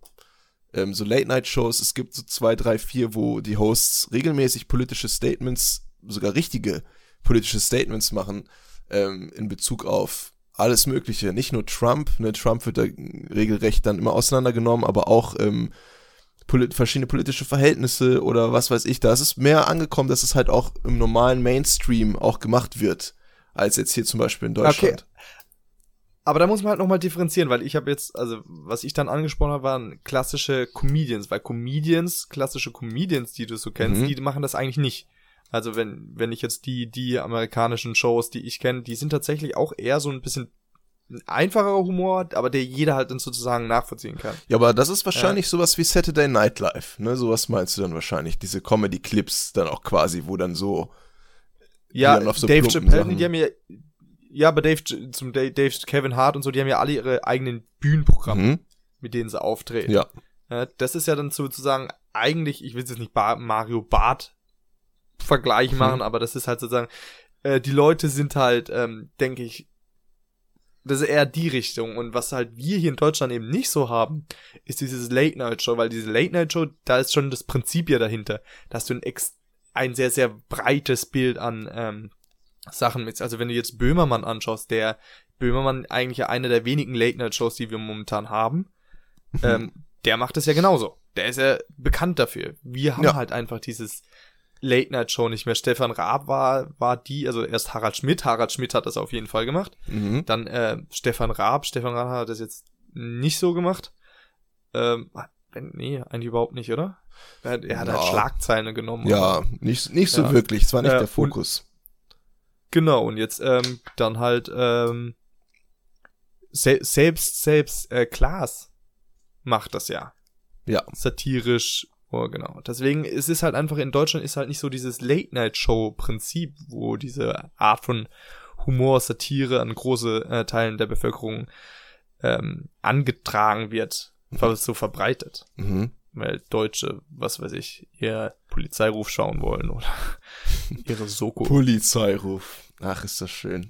Ähm, so Late-Night-Shows, es gibt so zwei, drei, vier, wo die Hosts regelmäßig politische Statements, sogar richtige politische Statements machen, ähm, in Bezug auf alles Mögliche. Nicht nur Trump, ne, Trump wird da regelrecht dann immer auseinandergenommen, aber auch ähm, polit verschiedene politische Verhältnisse oder was weiß ich. Da ist es mehr angekommen, dass es halt auch im normalen Mainstream auch gemacht wird, als jetzt hier zum Beispiel in Deutschland. Okay.
Aber da muss man halt nochmal differenzieren, weil ich habe jetzt, also was ich dann angesprochen habe, waren klassische Comedians, weil Comedians, klassische Comedians, die du so kennst, mhm. die machen das eigentlich nicht. Also wenn, wenn ich jetzt die, die amerikanischen Shows, die ich kenne, die sind tatsächlich auch eher so ein bisschen einfacherer Humor, aber der jeder halt dann sozusagen nachvollziehen kann.
Ja, aber das ist wahrscheinlich ja. sowas wie Saturday Night Live, ne? Sowas meinst du dann wahrscheinlich, diese Comedy-Clips dann auch quasi, wo dann so
ja, dann so Dave Chappelle, die haben ja ja, aber Dave zum Dave, Dave, Kevin Hart und so, die haben ja alle ihre eigenen Bühnenprogramme, mhm. mit denen sie auftreten.
Ja.
ja. Das ist ja dann sozusagen eigentlich, ich will jetzt nicht Mario Bart Vergleich mhm. machen, mhm. aber das ist halt sozusagen, äh, die Leute sind halt, ähm, denke ich, das ist eher die Richtung. Und was halt wir hier in Deutschland eben nicht so haben, ist dieses Late-Night-Show, weil diese Late-Night-Show, da ist schon das Prinzip ja dahinter, dass du ein, ex ein sehr, sehr breites Bild an ähm, Sachen mit. Also wenn du jetzt Böhmermann anschaust, der Böhmermann eigentlich eine der wenigen Late-Night-Shows, die wir momentan haben, mhm. ähm, der macht es ja genauso. Der ist ja bekannt dafür. Wir haben ja. halt einfach dieses Late-Night-Show nicht mehr. Stefan Raab war, war die, also erst Harald Schmidt. Harald Schmidt hat das auf jeden Fall gemacht. Mhm. Dann äh, Stefan Raab. Stefan Raab hat das jetzt nicht so gemacht. Ähm, Nee, eigentlich überhaupt nicht, oder? Er hat, er hat
Ja.
halt Schlagzeilen genommen.
Ja,
aber-
nicht, nicht so
Ja.
wirklich. Es war nicht
Äh,
der Fokus.
Genau, und jetzt ähm, dann halt ähm, se selbst, selbst äh, Klaas macht das ja.
Ja.
Satirisch, oh, genau. Deswegen ist es halt einfach, in Deutschland ist halt nicht so dieses Late-Night-Show-Prinzip, wo diese Art von Humor, Satire an große äh, Teilen der Bevölkerung ähm, angetragen wird, weil es so verbreitet.
Mhm.
Weil Deutsche, was weiß ich, ihr Polizeiruf schauen wollen oder ihre Soko.
Polizeiruf. Ach, ist das schön.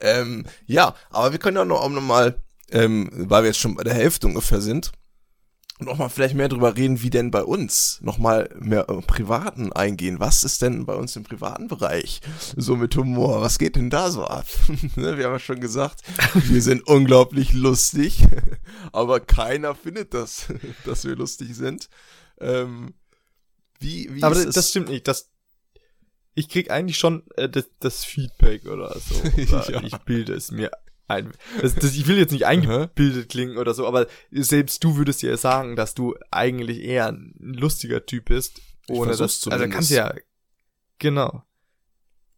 Ähm, ja, aber wir können ja noch, auch noch mal, ähm, weil wir jetzt schon bei der Hälfte ungefähr sind, noch mal vielleicht mehr drüber reden, wie denn bei uns noch mal mehr äh, privaten eingehen. Was ist denn bei uns im privaten Bereich so mit Humor? Was geht denn da so ab? Ne, wir haben ja schon gesagt, wir sind unglaublich lustig, aber keiner findet das, dass wir lustig sind. Ähm, wie, wie
Aber
ist
das, das stimmt nicht. Das, ich krieg eigentlich schon äh, das, das Feedback oder so. Oder
Ja.
Ich bilde es mir ein. Das, das, ich will jetzt nicht eingebildet klingen oder so, aber selbst du würdest ja sagen, dass du eigentlich eher ein lustiger Typ bist.
Ich
Ohne
versuch's
das, also
zumindest.
kannst du ja, genau.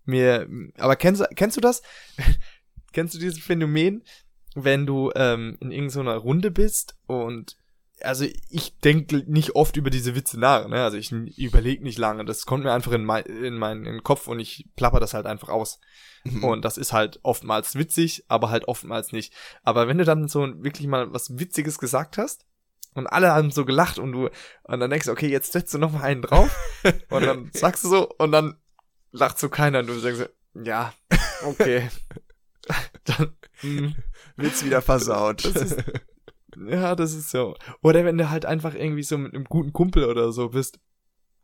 Mir, aber kennst, du- kennst du das? kennst du dieses Phänomen, wenn du ähm, in irgendeiner Runde bist und also ich denke nicht oft über diese Witze nach, ne? Also ich überlege nicht lange. Das kommt mir einfach in, mein, in meinen in den Kopf und ich plapper das halt einfach aus.
Mhm.
Und das ist halt oftmals witzig, aber halt oftmals nicht. Aber wenn du dann so wirklich mal was Witziges gesagt hast und alle haben so gelacht und du und dann denkst du, okay, jetzt setzt du noch mal einen drauf und dann sagst du so und dann lacht so keiner und du denkst so, ja, okay. dann, mm,
Wird's wieder versaut.
Das ist- ja, das ist so. Oder wenn du halt einfach irgendwie so mit einem guten Kumpel oder so bist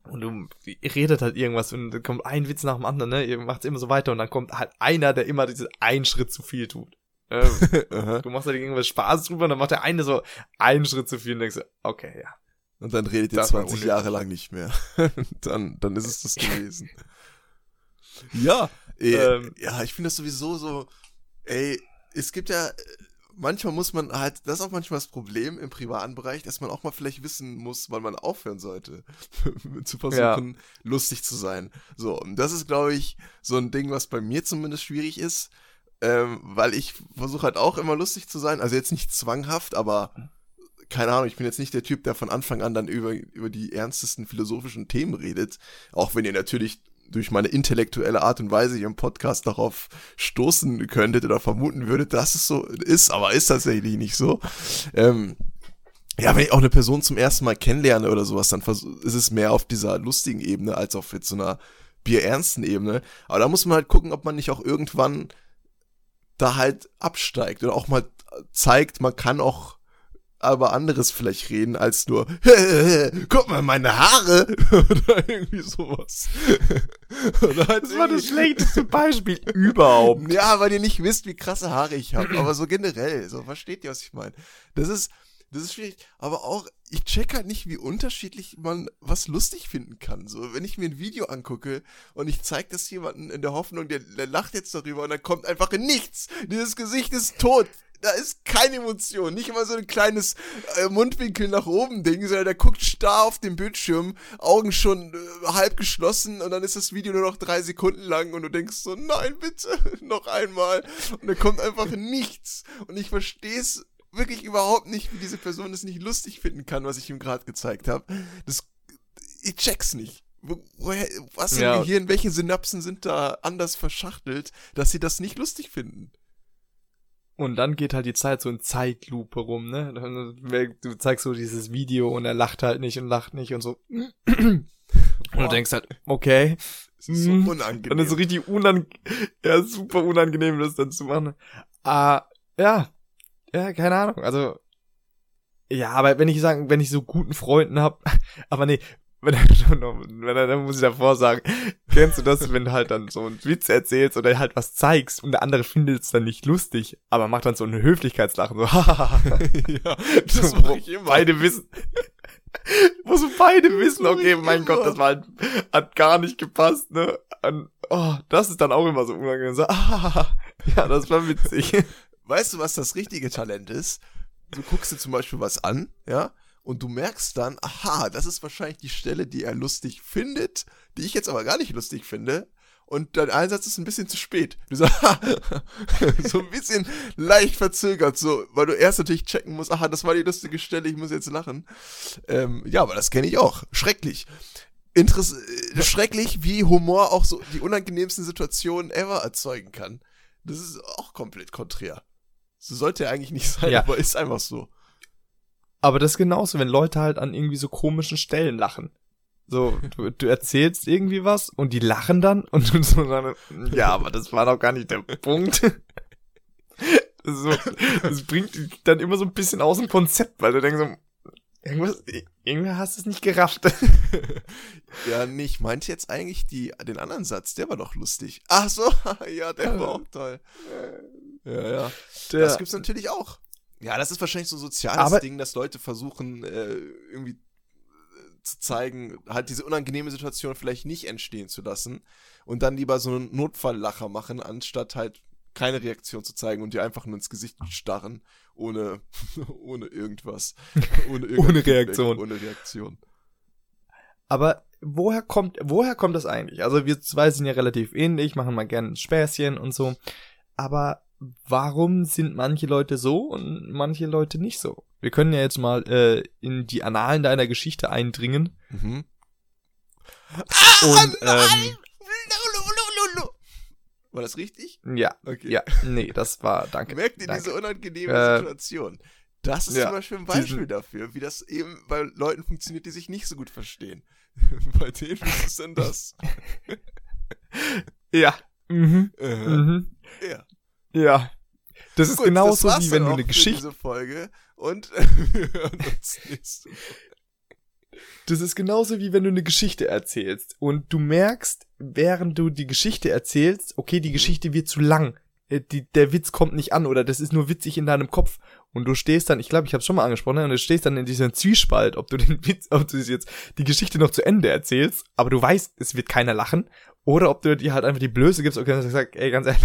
und du redet halt irgendwas und dann kommt ein Witz nach dem anderen, ne? Ihr macht's immer so weiter und dann kommt halt einer, der immer diesen einen Schritt zu viel tut. Ähm, du machst halt irgendwas Spaß drüber und dann macht der eine so einen Schritt zu viel und denkst so, okay, ja.
Und dann redet ihr
Das war
20
unnötig.
Jahre lang nicht mehr. dann, dann ist es das gewesen. ja, äh,
Ähm.
ja, ich finde das sowieso so, ey, es gibt ja, manchmal muss man halt, das ist auch manchmal das Problem im privaten Bereich, dass man auch mal vielleicht wissen muss, wann man aufhören sollte, zu versuchen, lustig zu sein. So, und das ist, glaube ich, so ein Ding, was bei mir zumindest schwierig ist, ähm, weil ich versuche halt auch immer lustig zu sein, also jetzt nicht zwanghaft, aber keine Ahnung, ich bin jetzt nicht der Typ, der von Anfang an dann über, über die ernstesten philosophischen Themen redet, auch wenn ihr natürlich durch meine intellektuelle Art und Weise hier im Podcast darauf stoßen könntet oder vermuten würdet, dass es so ist, aber ist tatsächlich nicht so. Ähm, ja, wenn ich auch eine Person zum ersten Mal kennenlerne oder sowas, dann ist es mehr auf dieser lustigen Ebene als auf jetzt so einer bierernsten Ebene. Aber da muss man halt gucken, ob man nicht auch irgendwann da halt absteigt oder auch mal zeigt, man kann auch aber anderes vielleicht reden als nur guck mal meine Haare oder irgendwie sowas. oder halt
Das war das schlechteste Beispiel überhaupt.
ja, weil ihr nicht wisst, wie krasse Haare ich habe. Aber so generell, so versteht ihr, was ich meine. Das ist, das ist schwierig. Aber auch, ich check halt nicht, wie unterschiedlich man was lustig finden kann. So, wenn ich mir ein Video angucke und ich zeig das jemanden in der Hoffnung, der, der lacht jetzt darüber und dann kommt einfach nichts. Dieses Gesicht ist tot. Da ist keine Emotion, nicht immer so ein kleines äh, Mundwinkel nach oben Ding, sondern der guckt starr auf den Bildschirm, Augen schon äh, halb geschlossen und dann ist das Video nur noch drei Sekunden lang und du denkst so, nein, bitte, noch einmal. Und da kommt einfach nichts. Und ich verstehe es wirklich überhaupt nicht, wie diese Person es nicht lustig finden kann, was ich ihm gerade gezeigt habe. Das, ich check's nicht. Wo, woher, was im
Ja.
Gehirn, welche Synapsen sind da anders verschachtelt, dass sie das nicht lustig finden?
Und dann geht halt die Zeit so in Zeitlupe rum, ne? Dann, Du zeigst so dieses Video und er lacht halt nicht und lacht nicht und so. Und du denkst halt, okay.
Das ist so
Mhm.
unangenehm.
Dann ist so richtig unangenehm, ja, super unangenehm, das dann zu machen. Ah, ja. Ja, keine Ahnung. Also, ja, aber wenn ich sagen, wenn ich so guten Freunden hab, aber nee, wenn, wenn, dann muss ich davor sagen, kennst du das, wenn du halt dann so einen Witz erzählst oder halt was zeigst und der andere findet es dann nicht lustig, aber macht dann so ein Höflichkeitslachen, so, hahaha.
ja, das
so,
mach ich immer.
beide wissen, wo so beide wissen, okay, mein. Gott, das war halt, hat gar nicht gepasst, ne? Und, oh, das ist dann auch immer so unangenehm, so, ah, ja, das war witzig.
Weißt du, was das richtige Talent ist? Du guckst dir zum Beispiel was an, ja, und du merkst dann, aha, das ist wahrscheinlich die Stelle, die er lustig findet, die ich jetzt aber gar nicht lustig finde. Und dein Einsatz ist ein bisschen zu spät. Du sagst, so ein bisschen leicht verzögert, so, weil du erst natürlich checken musst, aha, das war die lustige Stelle, ich muss jetzt lachen. Ähm, ja, aber das kenne ich auch. Schrecklich. Interess äh, schrecklich, wie Humor auch so die unangenehmsten Situationen ever erzeugen kann. Das ist auch komplett konträr. So sollte er eigentlich nicht sein, ja. aber ist einfach so.
Aber das ist genauso, wenn Leute halt an irgendwie so komischen Stellen lachen. So, du, du erzählst irgendwie was und die lachen dann und du so dann, ja, aber das war doch gar nicht der Punkt. so, das bringt dich dann immer so ein bisschen aus dem Konzept, weil du denkst so, irgendwas, irgendwie hast du es nicht gerafft.
ja, nicht. Meinte jetzt eigentlich die, den anderen Satz, der war doch lustig. Ach so, ja, der war auch toll. Ja, ja. Der, das gibt's natürlich auch. Ja, das ist wahrscheinlich so ein soziales aber, Ding, dass Leute versuchen, äh, irgendwie äh, zu zeigen, halt diese unangenehme Situation vielleicht nicht entstehen zu lassen und dann lieber so einen Notfalllacher machen, anstatt halt keine Reaktion zu zeigen und dir einfach nur ins Gesicht starren, ohne, ohne irgendwas.
Ohne, ohne Reaktion.
Ohne Reaktion.
Aber woher kommt, woher kommt das eigentlich? Also wir zwei sind ja relativ ähnlich, machen mal gerne Späßchen und so. Aber warum sind manche Leute so und manche Leute nicht so? Wir können ja jetzt mal äh, in die Annalen deiner Geschichte eindringen. Mhm.
Und ähm, war das richtig?
Ja. Okay. Ja, nee, das war, danke.
Merkt ihr
danke.
diese unangenehme äh, Situation? Das ist ja, zum Beispiel ein Beispiel diesen, dafür, wie das eben bei Leuten funktioniert, die sich nicht so gut verstehen. bei denen ist es denn das?
ja. Mhm. Uh mhm. Ja. Ja. Das ist Gut, genauso das wie wenn du eine Geschichte. Diese
Folge und wir hören uns
nächste Das ist genauso wie wenn du eine Geschichte erzählst und du merkst, während du die Geschichte erzählst, okay, die mhm. Geschichte wird zu lang. Äh, die, der Witz kommt nicht an oder das ist nur witzig in deinem Kopf und du stehst dann, ich glaube, ich habe schon mal angesprochen, und du stehst dann in diesem Zwiespalt, ob du den Witz, ob du jetzt die Geschichte noch zu Ende erzählst, aber du weißt, es wird keiner lachen, oder ob du dir halt einfach die Blöße gibst und okay, sagst, ey, ganz ehrlich,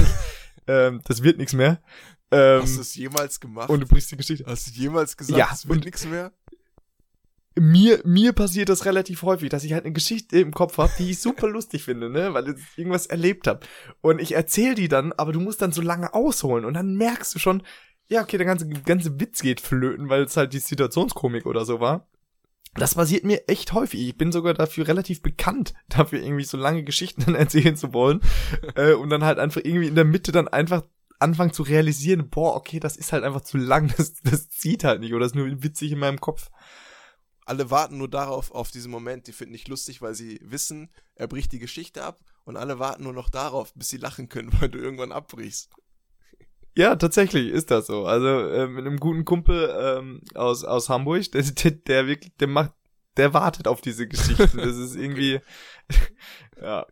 ähm, das wird nichts mehr. Ähm,
Hast du es jemals gemacht?
Und du brichst die Geschichte.
Hast du jemals gesagt, ja, es wird nichts mehr?
Mir, mir passiert das relativ häufig, dass ich halt eine Geschichte im Kopf habe, die ich super lustig finde, ne, weil ich irgendwas erlebt habe. Und ich erzähle die dann, aber du musst dann so lange ausholen und dann merkst du schon, ja, okay, der ganze, ganze Witz geht flöten, weil es halt die Situationskomik oder so war. Das passiert mir echt häufig. Ich bin sogar dafür relativ bekannt, dafür irgendwie so lange Geschichten dann erzählen zu wollen. äh, und dann halt einfach irgendwie in der Mitte dann einfach anfangen zu realisieren, boah, okay, das ist halt einfach zu lang, das, das zieht halt nicht oder ist nur witzig in meinem Kopf.
Alle warten nur darauf, auf diesen Moment, die finden nicht lustig, weil sie wissen, er bricht die Geschichte ab und alle warten nur noch darauf, bis sie lachen können, weil du irgendwann abbrichst.
Ja, tatsächlich ist das so. Also äh, mit einem guten Kumpel ähm, aus aus Hamburg, der, der, der wirklich, der macht, der wartet auf diese Geschichten. Das ist irgendwie, ja.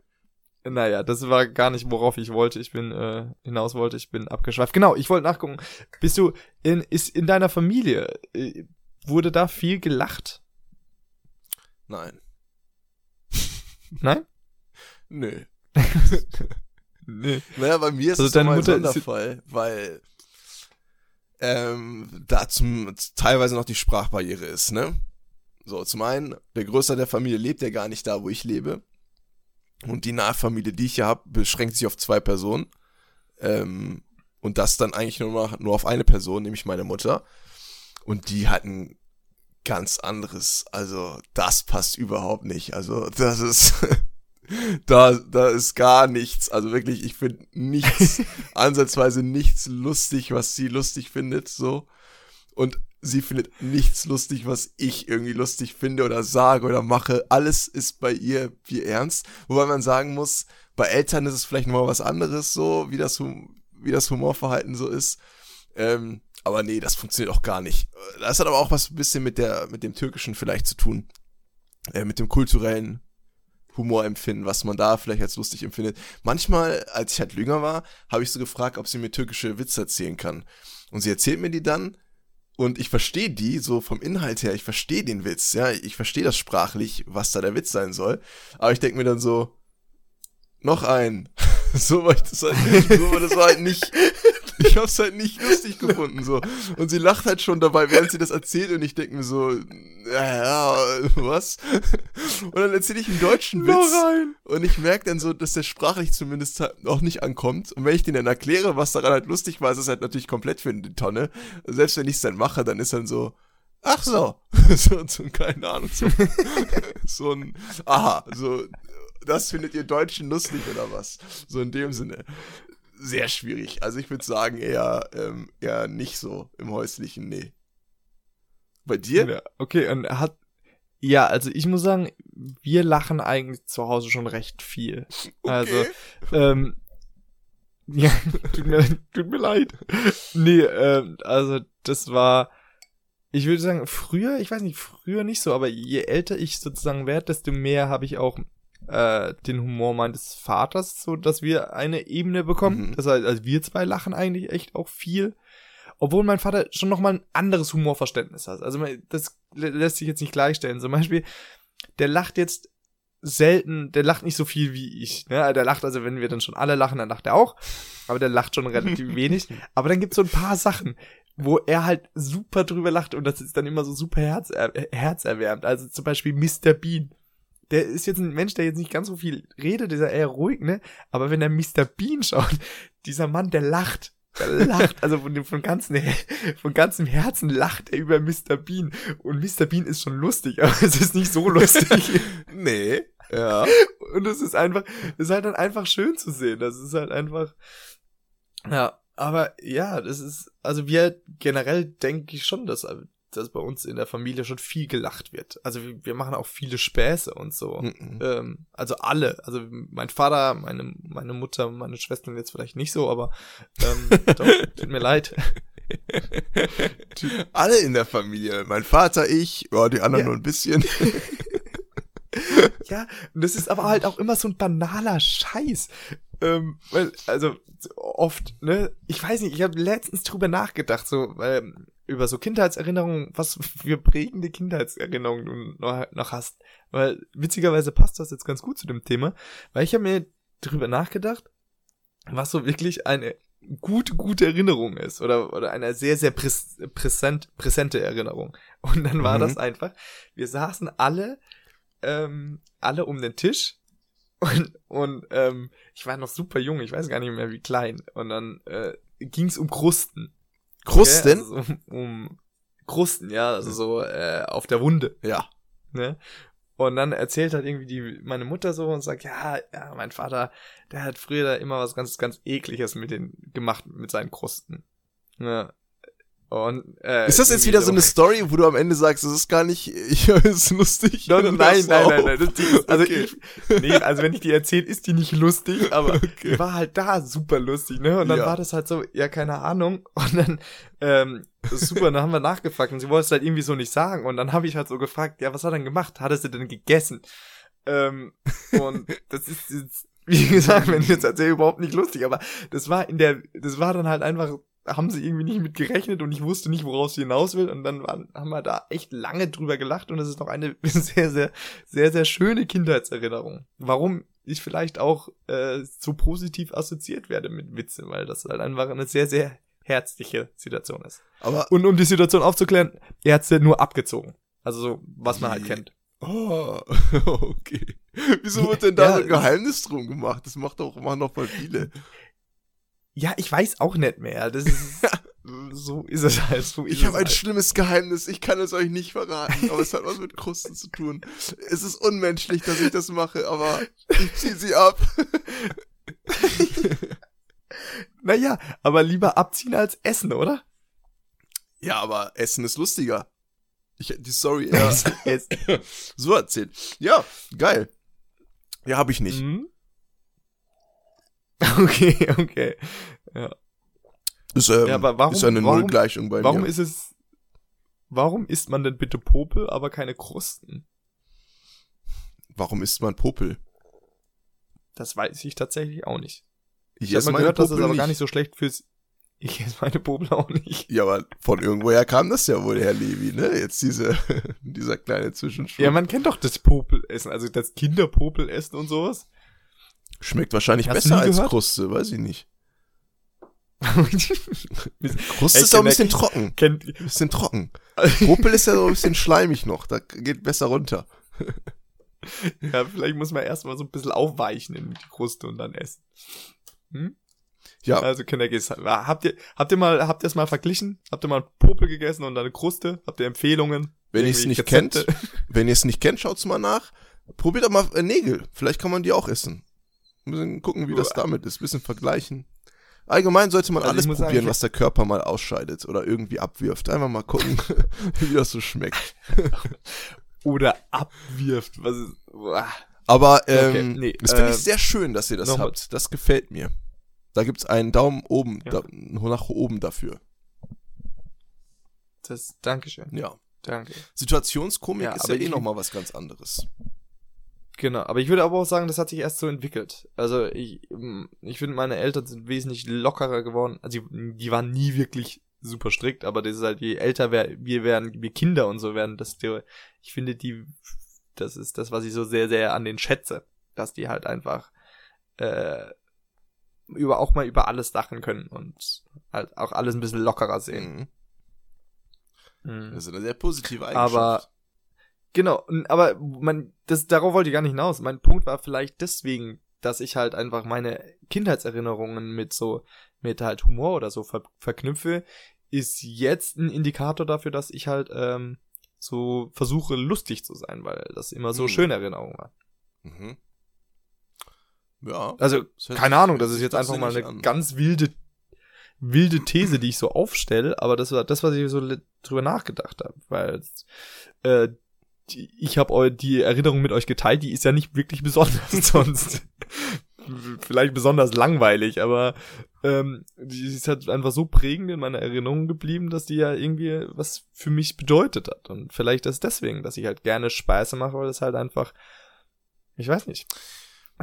Naja, das war gar nicht, worauf ich wollte. Ich bin äh, hinaus wollte. Ich bin abgeschweift. Genau, ich wollte nachgucken. Bist du in ist in deiner Familie äh, wurde da viel gelacht?
Nein.
Nein?
Nö. Nee. Naja, bei mir ist also es Mutter ein Sonderfall, weil ähm, da zum, teilweise noch die Sprachbarriere ist, ne? So, zum einen, der Größte der Familie lebt ja gar nicht da, wo ich lebe. Und die Nahfamilie, die ich hier habe, beschränkt sich auf zwei Personen. Ähm, und das dann eigentlich nur, noch, nur auf eine Person, nämlich meine Mutter. Und die hatten ganz anderes. Also, das passt überhaupt nicht. Also, das ist. da, da ist gar nichts. Also wirklich, ich finde nichts, ansatzweise nichts lustig, was sie lustig findet, so. Und sie findet nichts lustig, was ich irgendwie lustig finde oder sage oder mache. Alles ist bei ihr wie ernst. Wobei man sagen muss, bei Eltern ist es vielleicht nochmal was anderes, so, wie das, wie das Humorverhalten so ist. Ähm, aber nee, das funktioniert auch gar nicht. Das hat aber auch was ein bisschen mit der, mit dem Türkischen vielleicht zu tun. Äh, mit dem kulturellen Humor empfinden, was man da vielleicht als lustig empfindet. Manchmal, als ich halt jünger war, habe ich so gefragt, ob sie mir türkische Witze erzählen kann. Und sie erzählt mir die dann und ich verstehe die so vom Inhalt her, ich verstehe den Witz, ja, ich verstehe das sprachlich, was da der Witz sein soll. Aber ich denke mir dann so, noch ein. so war ich das halt, so war das halt nicht. Ich hab's halt nicht lustig gefunden, so. Und sie lacht halt schon dabei, während sie das erzählt und ich denke mir so, ja, was? Und dann erzähle ich einen deutschen Witz
rein.
und ich merke dann so, dass der sprachlich zumindest halt auch nicht ankommt. Und wenn ich den dann erkläre, was daran halt lustig war, ist es halt natürlich komplett für die Tonne. Selbst wenn ich es dann mache, dann ist dann so, ach so, so, so keine Ahnung, so, so ein, aha, so, das findet ihr Deutschen lustig oder was? So in dem Sinne. Sehr schwierig. Also ich würde sagen, eher, ähm, eher nicht so im häuslichen, nee. Bei dir?
Ja, okay, und er hat. Ja, also ich muss sagen, wir lachen eigentlich zu Hause schon recht viel. Also,
Okay.
ähm, ja, tut mir, tut mir leid. Nee, ähm, also das war, ich würde sagen, früher, ich weiß nicht, früher nicht so, aber je älter ich sozusagen werde, desto mehr habe ich auch äh, den Humor meines Vaters, so dass wir eine Ebene bekommen.
Mhm.
Das heißt, also wir zwei lachen eigentlich echt auch viel. Obwohl mein Vater schon nochmal ein anderes Humorverständnis hat. Also das lä- lässt sich jetzt nicht gleichstellen. Zum Beispiel, der lacht jetzt selten, der lacht nicht so viel wie ich. Ne? Der lacht, also wenn wir dann schon alle lachen, dann lacht er auch. Aber der lacht schon relativ wenig. Aber dann gibt's so ein paar Sachen, wo er halt super drüber lacht und das ist dann immer so super herz, äh, herzerwärmend. Also zum Beispiel Mr. Bean. Der ist jetzt ein Mensch, der jetzt nicht ganz so viel redet, ist ja eher ruhig, ne? Aber wenn er Mr. Bean schaut, dieser Mann, der lacht. Der lacht, also von, dem, von, ganzen, von ganzem Herzen lacht er über Mr. Bean. Und Mr. Bean ist schon lustig, aber es ist nicht so lustig.
Nee. Ja.
Und es ist einfach, es ist halt dann einfach schön zu sehen. Das ist halt einfach, ja, aber ja, das ist, also wir generell denke ich schon, dass, dass bei uns in der Familie schon viel gelacht wird. Also wir, wir machen auch viele Späße und so.
Mhm.
Ähm, also alle, also mein Vater, meine, meine Mutter, meine Schwestern jetzt vielleicht nicht so, aber ähm, doch, tut mir leid.
Alle in der Familie. Mein Vater, ich, ja, die anderen
Ja.
nur ein bisschen.
Ja, das ist aber halt auch immer so ein banaler Scheiß. Ähm, weil, also so oft, ne? Ich weiß nicht, ich habe letztens drüber nachgedacht, so ähm, über so Kindheitserinnerungen, was für prägende Kindheitserinnerungen du noch, hast. Weil witzigerweise passt das jetzt ganz gut zu dem Thema, weil ich habe mir drüber nachgedacht, was so wirklich eine gute, gute Erinnerung ist oder, oder eine sehr, sehr präs präsent, präsente Erinnerung. Und dann war
Mhm.
das einfach, wir saßen alle, ähm, alle um den Tisch und, und ähm, ich war noch super jung, ich weiß gar nicht mehr wie klein. Und dann äh, ging es um Krusten.
Krusten?
Okay? Also um, um Krusten, ja, also so äh, auf der Wunde
Ja.
ne? Und dann erzählt halt irgendwie die, meine Mutter so und sagt, ja, ja, mein Vater, der hat früher da immer was ganz, ganz ekliges mit den, gemacht, mit seinen Krusten. Ne? Und, äh,
Ist das jetzt wieder so eine Story, wo du am Ende sagst, das ist gar nicht, ich ist lustig?
Nein,
Und
nein, nein, nein, nein, die ist, also
Okay.
ich, nee, also wenn ich die erzähle, ist die nicht lustig, aber
Okay.
die war halt da super lustig, ne? Und dann
Ja.
war das halt so, ja, keine Ahnung. Und dann, ähm, super, dann haben wir nachgefragt und sie wollte es halt irgendwie so nicht sagen. Und dann habe ich halt so gefragt, ja, was hat er denn gemacht? Hat er sie denn gegessen? Ähm, und das ist jetzt, wie gesagt, wenn ich jetzt erzähle, überhaupt nicht lustig, aber das war in der, das war dann halt einfach, haben sie irgendwie nicht mit gerechnet und ich wusste nicht, worauf sie hinaus will. Und dann waren, haben wir da echt lange drüber gelacht und das ist noch eine sehr, sehr, sehr, sehr schöne Kindheitserinnerung. Warum ich vielleicht auch äh, so positiv assoziiert werde mit Witze, weil das halt einfach eine sehr, sehr herzliche Situation ist.
Aber,
Und um die Situation aufzuklären, er hat sie nur abgezogen. Also so, was man halt kennt.
oh, okay. Wieso wird denn da
Ja,
so ein Geheimnis drum gemacht? Das macht doch, machen doch voll viele.
Ja, ich weiß auch nicht mehr. Das ist, so ist es halt. So
Ich habe ein
halt.
schlimmes Geheimnis, ich kann es euch nicht verraten, aber es hat was mit Krusten zu tun. Es ist unmenschlich, dass ich das mache, aber ich zieh sie ab.
Naja, aber lieber abziehen als essen, oder?
Ja, aber Essen ist lustiger. Ich die Story eher so erzählt. Ja, geil. Ja, habe ich nicht.
Mhm. Okay, okay. Ja.
Ist, ähm,
Ja, aber warum-
ist eine
warum-
Nullgleichung bei
Warum
mir.
ist es, warum isst man denn bitte Popel, aber keine Krusten?
warum isst man Popel?
Das weiß ich tatsächlich auch nicht.
Ich,
Ich habe
esse
mal
meine
gehört, dass es
Popel
aber gar nicht so schlecht fürs, ich esse meine Popel auch nicht.
Ja, aber von irgendwoher kam das ja wohl, Herr Levi, ne? Jetzt diese, dieser kleine Zwischenschritt.
Ja, man kennt doch das Popelessen, also das Kinderpopelessen und sowas.
Schmeckt wahrscheinlich
Hast
besser als
gehört?
Kruste, weiß ich nicht. Kruste ist auch ein bisschen trocken. Ein bisschen trocken. Popel ist ja so ein bisschen schleimig noch. Da geht besser runter.
ja, vielleicht muss man erstmal so ein bisschen aufweichen in die Kruste und dann essen. Hm?
Ja,
Also Kindergis, habt ihr, habt ihr mal, habt ihr es mal verglichen? Habt ihr mal einen Popel gegessen und eine Kruste? Habt ihr Empfehlungen?
wenn ihr es nicht
Rezepte?
kennt, wenn ihr es nicht kennt, schaut's mal nach. Probiert doch mal äh, Nägel. Vielleicht kann man die auch essen. Ein bisschen gucken, wie das damit ist. Ein bisschen vergleichen. Allgemein sollte man
Also
alles probieren,
sagen,
was der Körper mal ausscheidet oder irgendwie abwirft. Einfach mal gucken, wie das so schmeckt.
Oder abwirft, was ist, boah.
Aber
Okay,
ähm,
nee,
das finde ich
äh,
sehr schön, dass ihr das habt. Das gefällt mir. Da gibt's einen Daumen oben,
Ja.
da, nach oben dafür.
das, Dankeschön,
Ja.
danke.
Situationskomik
Ja,
ist
aber
ja eh nochmal was ganz anderes.
Genau, aber ich würde aber auch sagen, das hat sich erst so entwickelt. Also ich, ich finde, meine Eltern sind wesentlich lockerer geworden. Also die, die waren nie wirklich super strikt, aber das ist halt, je älter wir, wir werden, wir Kinder und so werden, desto, ich finde die, das ist das, was ich so sehr, sehr an den schätze, dass die halt einfach äh, über auch mal über alles lachen können und halt auch alles ein bisschen lockerer sehen.
Mhm.
Mhm.
Das ist eine sehr positive Eigenschaft.
Aber genau, aber man, das darauf wollte ich gar nicht hinaus. Mein Punkt war vielleicht deswegen, dass ich halt einfach meine Kindheitserinnerungen mit so mit halt Humor oder so ver verknüpfe, ist jetzt ein Indikator dafür, dass ich halt ähm, so versuche lustig zu sein, weil das immer so
Hm.
schöne Erinnerungen waren.
Mhm. Ja.
Also keine
sich-
Ahnung, das ist jetzt einfach mal eine
an.
ganz wilde wilde These, die ich so aufstelle, aber das war das, was ich so drüber nachgedacht habe, weil äh, die, ich habe die Erinnerung mit euch geteilt, die ist ja nicht wirklich besonders sonst. Vielleicht besonders langweilig, aber ähm, die ist halt einfach so prägend in meiner Erinnerung geblieben, dass die ja irgendwie was für mich bedeutet hat. Und vielleicht ist deswegen, dass ich halt gerne Speise mache, weil es halt einfach, ich weiß nicht.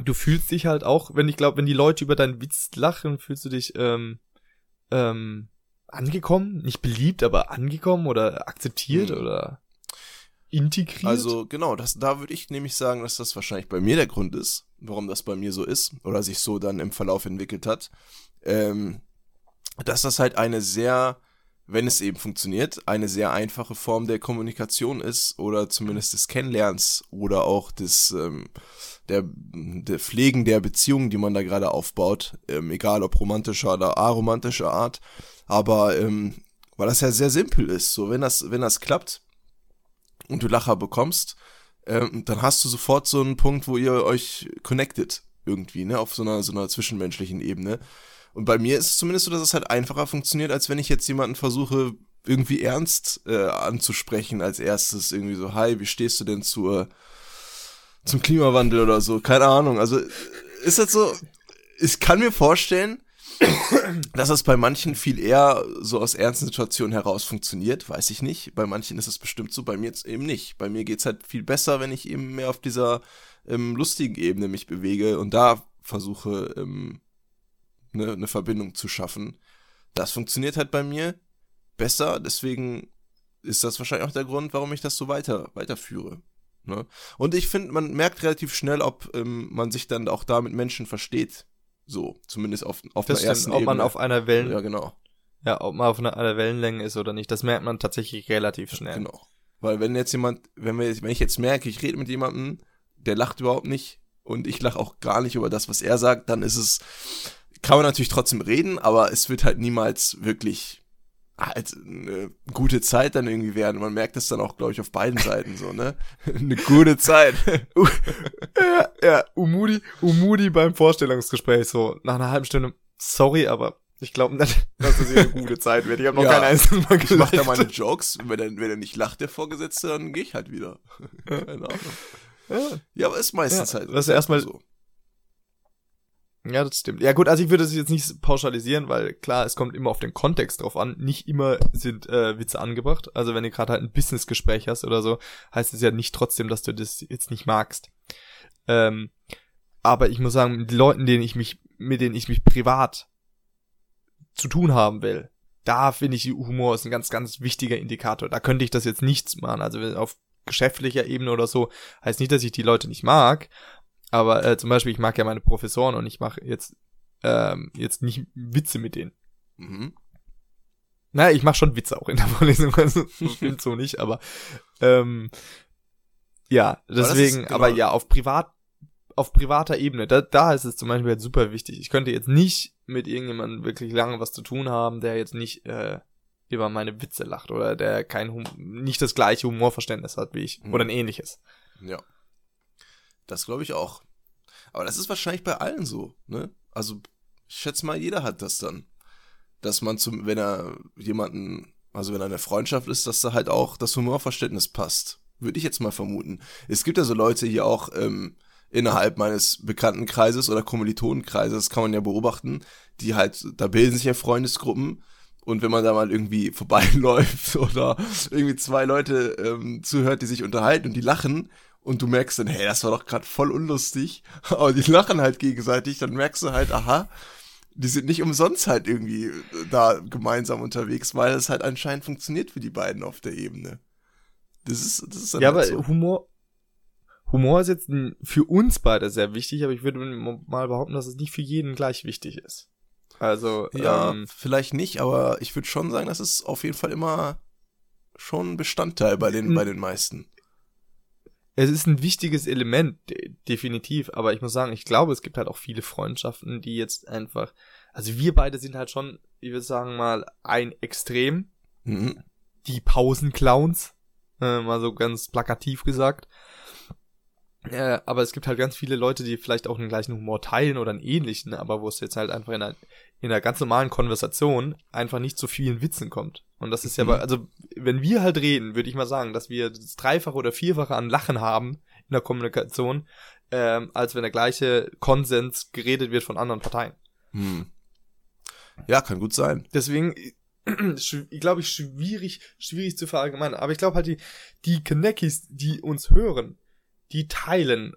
Du fühlst dich halt auch, wenn ich glaube, wenn die Leute über deinen Witz lachen, fühlst du dich ähm, ähm, angekommen, nicht beliebt, aber angekommen oder akzeptiert
Hm.
oder integriert.
Also genau, das, da würde ich nämlich sagen, dass das wahrscheinlich bei mir der Grund ist, warum das bei mir so ist oder sich so dann im Verlauf entwickelt hat. Ähm, dass das halt eine sehr, wenn es eben funktioniert, eine sehr einfache Form der Kommunikation ist oder zumindest des Kennenlernens oder auch des ähm, der, der Pflegen der Beziehungen, die man da gerade aufbaut, ähm, egal ob romantischer oder aromantischer Art, aber ähm, weil das ja sehr simpel ist, so wenn das wenn das klappt und du Lacher bekommst, ähm, dann hast du sofort so einen Punkt, wo ihr euch connectet irgendwie, ne, auf so einer so einer zwischenmenschlichen Ebene. Und bei mir ist es zumindest so, dass es halt einfacher funktioniert, als wenn ich jetzt jemanden versuche, irgendwie ernst äh, anzusprechen als erstes. Irgendwie so, hi, wie stehst du denn zur, zum Klimawandel oder so? Keine Ahnung. Also ist das so, ich kann mir vorstellen, dass das bei manchen viel eher so aus ernsten Situationen heraus funktioniert, weiß ich nicht. Bei manchen ist es bestimmt so, bei mir jetzt eben nicht. Bei mir geht's halt viel besser, wenn ich eben mehr auf dieser ähm, lustigen Ebene mich bewege und da versuche, ähm, eine, eine Verbindung zu schaffen. Das funktioniert halt bei mir besser, deswegen ist das wahrscheinlich auch der Grund, warum ich das so weiter weiterführe. Ne? Und ich finde, man merkt relativ schnell, ob ähm, man sich dann auch da mit Menschen versteht. So, zumindest auf, auf
das
einer ersten
ob man auf einer Wellen,
ja,
ja.
genau,
ob man auf einer, einer Wellenlänge ist oder nicht, das merkt man tatsächlich relativ schnell.
genau. Weil wenn jetzt jemand, wenn wir, wenn ich jetzt merke, ich rede mit jemandem, der lacht überhaupt nicht und ich lache auch gar nicht über das, was er sagt, dann ist es, kann man natürlich trotzdem reden, aber es wird halt niemals wirklich halt eine gute Zeit dann irgendwie werden. Man merkt es dann auch, glaube ich, auf beiden Seiten so, ne? eine gute Zeit.
ja, ja, Umudi, Umudi beim Vorstellungsgespräch so nach einer halben Stunde, sorry, aber ich glaube nicht, dass das hier eine gute Zeit wird. Ich habe noch
Ja.
kein einziges Mal
Ich mach da
gelacht.
meine Jokes, wenn er, wenn er nicht lacht, der Vorgesetzte, dann gehe ich halt wieder. Keine Ahnung.
Ja.
Ja, aber ist meistens
Ja,
halt
das ist erstmal-
so.
Ja, das stimmt. Ja gut, also ich würde das jetzt nicht pauschalisieren, weil klar, es kommt immer auf den Kontext drauf an. Nicht immer sind äh, Witze angebracht. Also wenn du gerade halt ein Businessgespräch hast oder so, heißt es ja nicht trotzdem, dass du das jetzt nicht magst. Ähm, aber ich muss sagen, die Leuten, denen ich mich, mit denen ich mich privat zu tun haben will, da finde ich, Humor ist ein ganz, ganz wichtiger Indikator. Da könnte ich das jetzt nichts machen. Also auf geschäftlicher Ebene oder so, heißt nicht, dass ich die Leute nicht mag, aber äh, zum Beispiel, ich mag ja meine Professoren und ich mache jetzt ähm, jetzt nicht Witze mit denen.
Mhm.
Na, ich mache schon Witze auch in der Vorlesung, also das stimmt so nicht, aber ähm, ja,
ist-
deswegen,
genau.
aber ja, auf privat, auf privater Ebene, da, da ist es zum Beispiel halt super wichtig. Ich könnte jetzt nicht mit irgendjemandem wirklich lange was zu tun haben, der jetzt nicht äh, über meine Witze lacht oder der kein hum nicht das gleiche Humorverständnis hat wie ich
Mhm.
oder ein ähnliches.
Ja. Das glaube ich auch. Aber das ist wahrscheinlich bei allen so, ne? Also, ich schätze mal, jeder hat das dann. Dass man zum, wenn er jemanden, also wenn er eine Freundschaft ist, dass da halt auch das Humorverständnis passt. Würde ich jetzt mal vermuten. Es gibt ja so Leute hier auch ähm, innerhalb meines Bekanntenkreises oder Kommilitonenkreises, kann man ja beobachten, die halt, da bilden sich ja Freundesgruppen und wenn man da mal irgendwie vorbeiläuft oder irgendwie zwei Leute ähm, zuhört, die sich unterhalten und die lachen und du merkst dann, hey, das war doch gerade voll unlustig, aber die lachen halt gegenseitig, dann merkst du halt, aha, die sind nicht umsonst halt irgendwie äh, da gemeinsam unterwegs, weil es halt anscheinend funktioniert für die beiden auf der Ebene. Das ist, das ist dann
Ja,
halt
aber
so.
Humor, Humor ist jetzt für uns beide sehr wichtig, aber ich würde mal behaupten, dass es nicht für jeden gleich wichtig ist. Also,
Ja,
ähm,
vielleicht nicht, aber ich würde schon sagen, das ist auf jeden Fall immer schon ein Bestandteil bei den, bei den meisten.
Es ist ein wichtiges Element, de definitiv, aber ich muss sagen, ich glaube, es gibt halt auch viele Freundschaften, die jetzt einfach, also wir beide sind halt schon, ich würde sagen mal, ein Extrem,
Mhm.
die Pausenclowns, äh, mal so ganz plakativ gesagt. Äh, aber es gibt halt ganz viele Leute, die vielleicht auch den gleichen Humor teilen oder einen ähnlichen, aber wo es jetzt halt einfach in einer, in einer ganz normalen Konversation einfach nicht zu vielen Witzen kommt. Und das ist ja,
Mhm.
also wenn wir halt reden, würde ich mal sagen, dass wir das Dreifache oder Vierfache an Lachen haben in der Kommunikation, ähm, als wenn der gleiche Konsens geredet wird von anderen Parteien.
Hm. Ja, kann gut sein.
Deswegen, ich glaube ich, schwierig, schwierig zu verallgemeinern. Aber ich glaube halt, die, die Kanekis, die uns hören, die teilen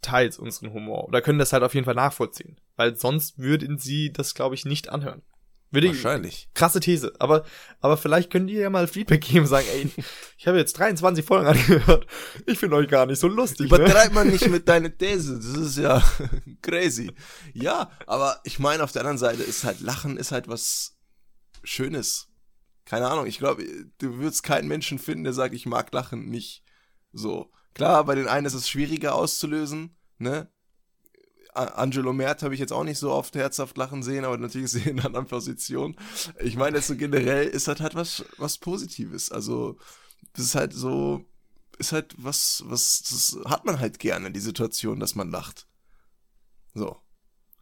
teils unseren Humor. Oder können das halt auf jeden Fall nachvollziehen. Weil sonst würden sie das, glaube ich, nicht anhören. Würde ich,
Wahrscheinlich.
krasse These. Aber, aber vielleicht könnt ihr ja mal Feedback geben und sagen, ey, ich habe jetzt 23 Folgen angehört. Ich finde euch gar nicht so lustig. Ne?
Übertreib mal nicht mit deiner These. Das ist ja crazy. Ja, aber ich meine, auf der anderen Seite ist halt Lachen ist halt was Schönes. Keine Ahnung, ich glaube, du würdest keinen Menschen finden, der sagt, ich mag Lachen nicht. So. Klar, bei den einen ist es schwieriger auszulösen, ne? Angelo Mert habe ich jetzt auch nicht so oft herzhaft lachen sehen, aber natürlich ist er in einer anderen Position. Ich meine, jetzt so generell ist halt halt was, was Positives. Also, das ist halt so, ist halt was, was, das hat man halt gerne, die Situation, dass man lacht. So.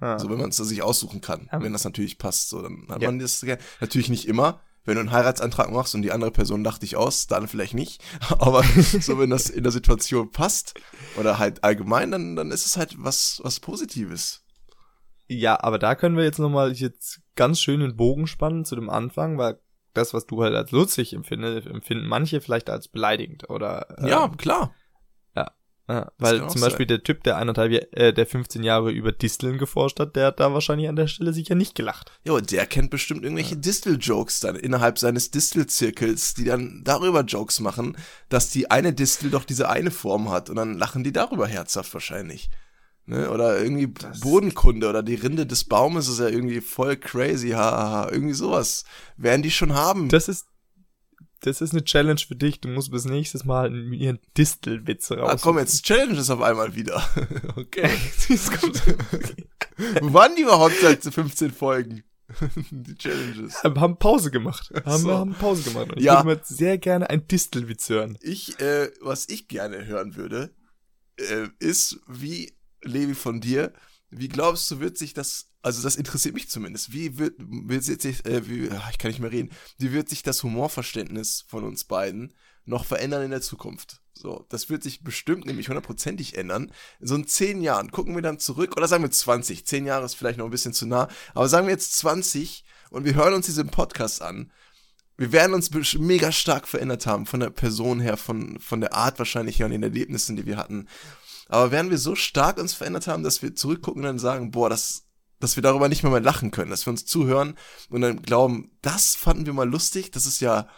Ja.
Also wenn man es sich aussuchen kann,
Ja.
wenn das natürlich passt, so, dann hat
Ja.
man das gerne. Natürlich nicht immer. Wenn du einen Heiratsantrag machst und die andere Person lacht dich aus, dann vielleicht nicht. Aber so, wenn das in der Situation passt oder halt allgemein, dann, dann ist es halt was, was Positives.
Ja, aber da können wir jetzt nochmal jetzt ganz schön den Bogen spannen zu dem Anfang, weil das, was du halt als lustig empfindest, empfinden manche vielleicht als beleidigend oder äh,
Ja, klar.
Ja, weil zum Beispiel der Typ, der eineinhalb, äh, der 15 Jahre über Disteln geforscht hat, der hat da wahrscheinlich an der Stelle sicher nicht gelacht.
Ja, und der kennt bestimmt irgendwelche Distel-Jokes dann innerhalb seines Distel-Zirkels, die dann darüber Jokes machen, dass die eine Distel doch diese eine Form hat und dann lachen die darüber herzhaft wahrscheinlich. Ne? Oder irgendwie
Das-
Bodenkunde oder die Rinde des Baumes ist ja irgendwie voll crazy, hahaha, irgendwie sowas. Werden die schon haben.
Das ist das ist eine Challenge für dich. Du musst bis nächstes Mal ihren Distelwitze raus.
ah, komm, jetzt challenge es auf einmal wieder. okay.
Es kommt-
Wo waren die überhaupt seit 15 Folgen? die Challenges.
Wir haben Pause gemacht. Haben,
so.
wir haben Pause gemacht. Und ich
Ja.
würde sehr gerne einen Distelwitz hören.
Ich, äh, was ich gerne hören würde, äh, ist, wie, Levi von dir, wie glaubst du, wird sich das, also das interessiert mich zumindest, wie wird, wird sich, äh, wie, ah, ich kann nicht mehr reden, wie wird sich das Humorverständnis von uns beiden noch verändern in der Zukunft? So, das wird sich bestimmt nämlich hundertprozentig ändern. So in zehn Jahren gucken wir dann zurück, oder sagen wir 20, zehn Jahre ist vielleicht noch ein bisschen zu nah, aber sagen wir jetzt 20 und wir hören uns diesen Podcast an wir werden uns mega stark verändert haben, von der Person her, von, von der Art wahrscheinlich her und den Erlebnissen, die wir hatten. Aber werden wir so stark uns verändert haben, dass wir zurückgucken und dann sagen, boah, das, dass wir darüber nicht mehr mal lachen können, dass wir uns zuhören und dann glauben, das fanden wir mal lustig, das ist ja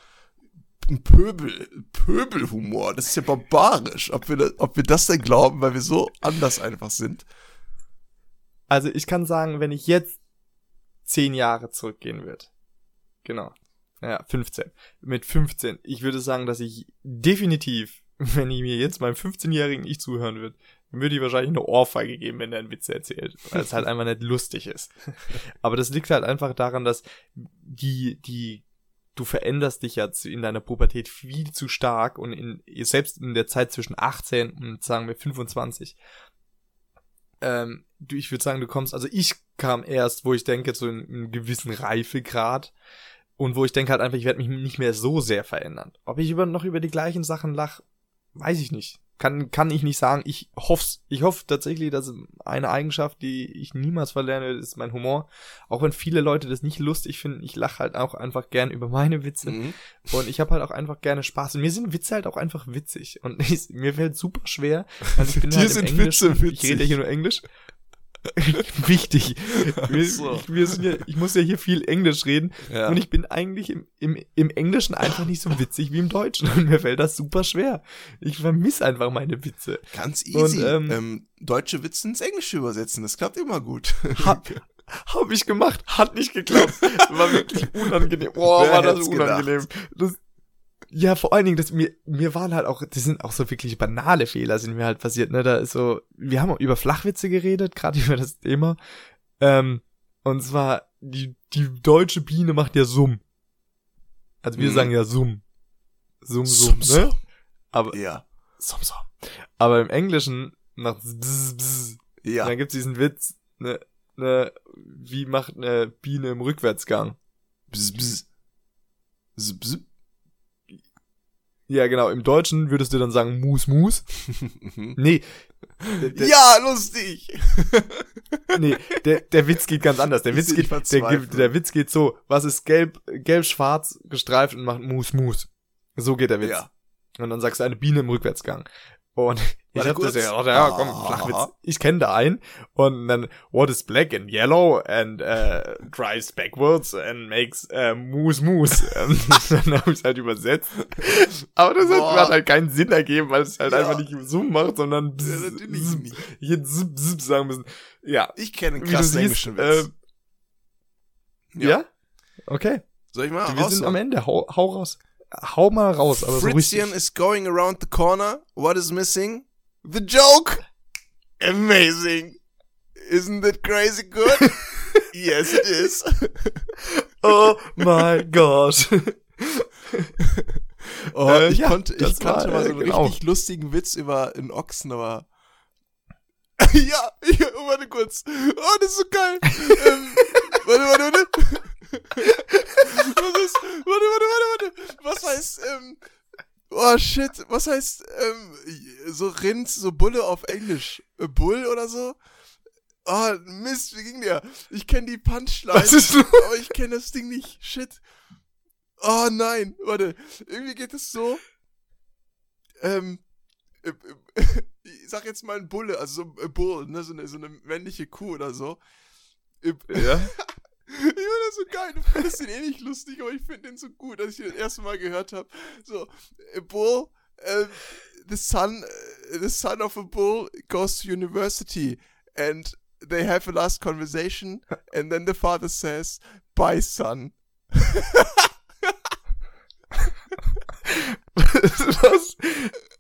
ein Pöbel, Pöbelhumor, das ist ja barbarisch, ob wir, ob wir das denn glauben, weil wir so anders einfach sind.
Also ich kann sagen, wenn ich jetzt zehn Jahre zurückgehen wird. Genau. Ja, 15. Mit 15. Ich würde sagen, dass ich definitiv, wenn ich mir jetzt meinem 15-jährigen Ich zuhören würde, würde ich wahrscheinlich eine Ohrfeige geben, wenn er einen Witz erzählt, weil es halt einfach nicht lustig ist. Aber das liegt halt einfach daran, dass die, die, du veränderst dich jetzt in deiner Pubertät viel zu stark und in, selbst in der Zeit zwischen 18 und sagen wir 25, ähm, du, ich würde sagen, du kommst, also ich kam erst, wo ich denke, zu einem, einem gewissen Reifegrad und wo ich denke halt einfach, ich werde mich nicht mehr so sehr verändern. Ob ich über, noch über die gleichen Sachen lach, weiß ich nicht kann, kann ich nicht sagen. Ich hoff's. Ich hoffe tatsächlich, dass eine Eigenschaft, die ich niemals verlerne, ist mein Humor. Auch wenn viele Leute das nicht lustig finden, ich lache halt auch einfach gern über meine Witze. Mhm. Und ich habe halt auch einfach gerne Spaß. Und mir sind Witze halt auch einfach witzig. Und ich, mir fällt super schwer. Also ich bin halt im Englisch. Ich rede ja hier nur Englisch. Wichtig. Wir, so. ich, wir ja, ich muss ja hier viel Englisch reden ja. und ich bin eigentlich im, im, im Englischen einfach nicht so witzig wie im Deutschen und mir fällt das super schwer. Ich vermisse einfach meine Witze.
Ganz easy. Und, ähm, ähm, deutsche Witze ins Englische übersetzen, das klappt immer gut.
Hab, hab ich gemacht, hat nicht geklappt. War wirklich unangenehm. Boah, war das unangenehm. Das, ja, vor allen Dingen, das, mir, mir waren halt auch, das sind auch so wirklich banale Fehler, sind mir halt passiert, ne, da ist so, wir haben über Flachwitze geredet, gerade über das Thema, ähm, und zwar, die, die deutsche Biene macht ja Summ. Also wir mhm. sagen ja Summ. Summ, Summ, Summ ne? Aber,
ja.
Summ, Summ. Aber im Englischen macht bzz, bzz. Ja. Und dann gibt's diesen Witz, ne, ne, wie macht eine Biene im Rückwärtsgang? Bzz, bzz. Bzz, bzz. Ja, genau. Im Deutschen würdest du dann sagen Mus Mus. nee.
Der, ja, lustig.
nee, der, der Witz geht ganz anders. Der Witz geht, der, der Witz geht so, was ist gelb, gelb-schwarz gestreift und macht Mus Mus. So geht der Witz. Ja. Und dann sagst du eine Biene im Rückwärtsgang. Und ich hab das ja, oh, ja, komm, Flachwitz. Ich kenne da einen. Und dann, what is black and yellow and uh, drives backwards and makes uh, moose moose. dann habe ich halt übersetzt. Aber das hat, hat, halt keinen Sinn ergeben, weil es halt ja. einfach nicht so macht, sondern bzz, bzz, hätte zip, zip sagen müssen. Ja.
Ich kenne einen krassen englischen Witz.
Äh, ja. ja? Okay.
Soll ich mal
Wir sind am Ende. Hau, hau raus hau mal raus. Aber
Fritzian so is going around the corner. What is missing? The joke. Amazing. Isn't that crazy good? yes, it is.
oh my gosh.
oh, äh, ich ja, konnte, ich kannte mal so einen genau. richtig lustigen Witz über einen Ochsen, aber ja, ja, warte kurz. Oh, das ist so geil. ähm, warte, warte, warte. Was ist, warte, warte, warte, warte. Was heißt, ähm, oh shit, was heißt, ähm, so Rind, so Bulle auf Englisch? Äh, Bull oder so? Oh, Mist, wie ging der? Ich kenne die Punchline, was ist aber ich kenne das Ding nicht. Shit. Oh nein, warte. Irgendwie geht es so. Ähm, äh, äh, ich sag jetzt mal ein Bulle, also so ein Bull, ne, so eine, so eine männliche Kuh oder so. Ja. Ich finde das so geil. Du findest den eh nicht lustig, aber ich finde den so gut, dass ich den das erste Mal gehört habe. So, a bull, uh, the son, uh, the son of a bull goes to university and they have a last conversation and then the father says, bye son.
Was?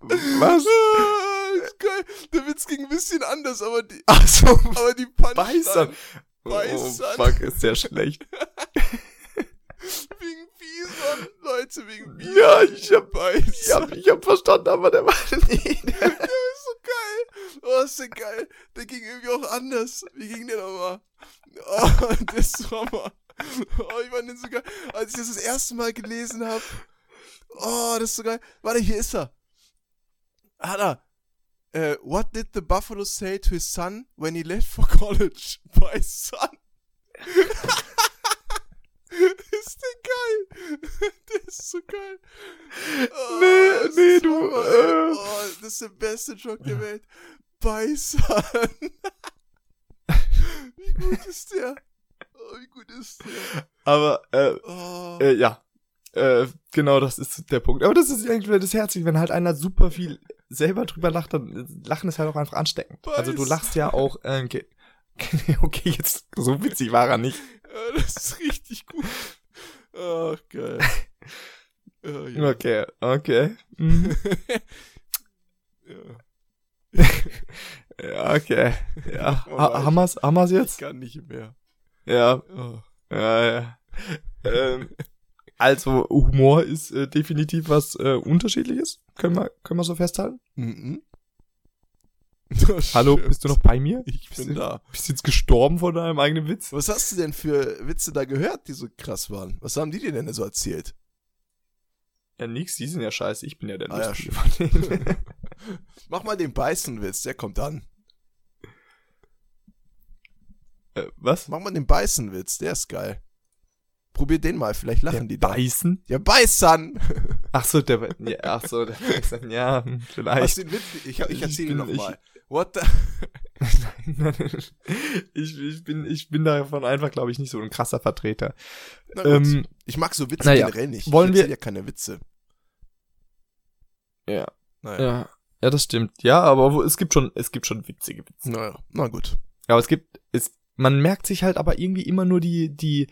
Was?
Ah, ist geil. Der Witz ging ein bisschen anders, aber die, Ach so, aber die Punchline.
Bison. Oh, fuck, ist sehr schlecht.
wegen Bison, Leute, wegen Bison.
Ja, ich hab, Bison. ich hab, ich hab verstanden, aber der war nie.
Der ist so geil. Oh, ist der geil. Der ging irgendwie auch anders. Wie ging der nochmal? Oh, der ist so Hammer. Oh, ich fand den so geil. Als ich das das erste Mal gelesen hab. Oh, das ist so geil. Warte, hier ist er. Hat er. Uh, what did the Buffalo say to his son when he left for college? My son. ist der geil. Der ist so geil.
Oh, nee, nee, du.
Äh. Oh, das ist der beste Joke der Welt. Bison. wie gut ist der? Oh, wie gut ist der?
Aber, äh, oh. äh ja. Äh, genau, das ist der Punkt. Aber das ist eigentlich das Herzliche, wenn halt einer super viel selber drüber lacht, dann Lachen ist halt auch einfach ansteckend. Weiß. Also du lachst ja auch, äh, okay, jetzt so witzig war er nicht.
Das ist richtig gut. Ach, geil. Ja, ja.
Okay, okay. Mhm.
ja.
Ja, okay. Ja,
Oh
ha haben wir's, haben wir's
Ich
jetzt?
kann nicht mehr.
Ja,
Oh.
ja, ja. ähm, also, Humor ist äh, definitiv was äh, Unterschiedliches. Können wir, können wir so festhalten?
Mhm.
Hallo, bist du noch bei mir?
Ich
Bist
bin
du-
da.
Bist du jetzt gestorben vor deinem eigenen Witz?
Was hast du denn für Witze da gehört, die so krass waren? Was haben die dir denn so erzählt?
Ja, nix, die sind ja scheiße. Ich bin ja der
Ah, ja,
von denen.
Mach mal den Beißenwitz, der kommt an.
äh, was?
Mach mal den Beißenwitz, der ist geil. Probier den mal, vielleicht lachen die da.
Beißen?
Ja, Beißern!
Ach so, der, ja, ach so, der Beißen, ja, hm,
Was
vielleicht.
den Witz? Ich, ich erzähle ihn nochmal. What the?
ich, ich bin, ich bin davon einfach, glaube ich, nicht so ein krasser Vertreter. Ähm,
ich mag so Witze
naja,
generell nicht.
wollen
ich
wir-
erzähl ja keine Witze.
ja,
Naja.
ja, ja, das stimmt. Ja, aber es gibt schon, es gibt schon witzige Witze.
Naja, na gut.
Aber es gibt, es, man merkt sich halt aber irgendwie immer nur die, die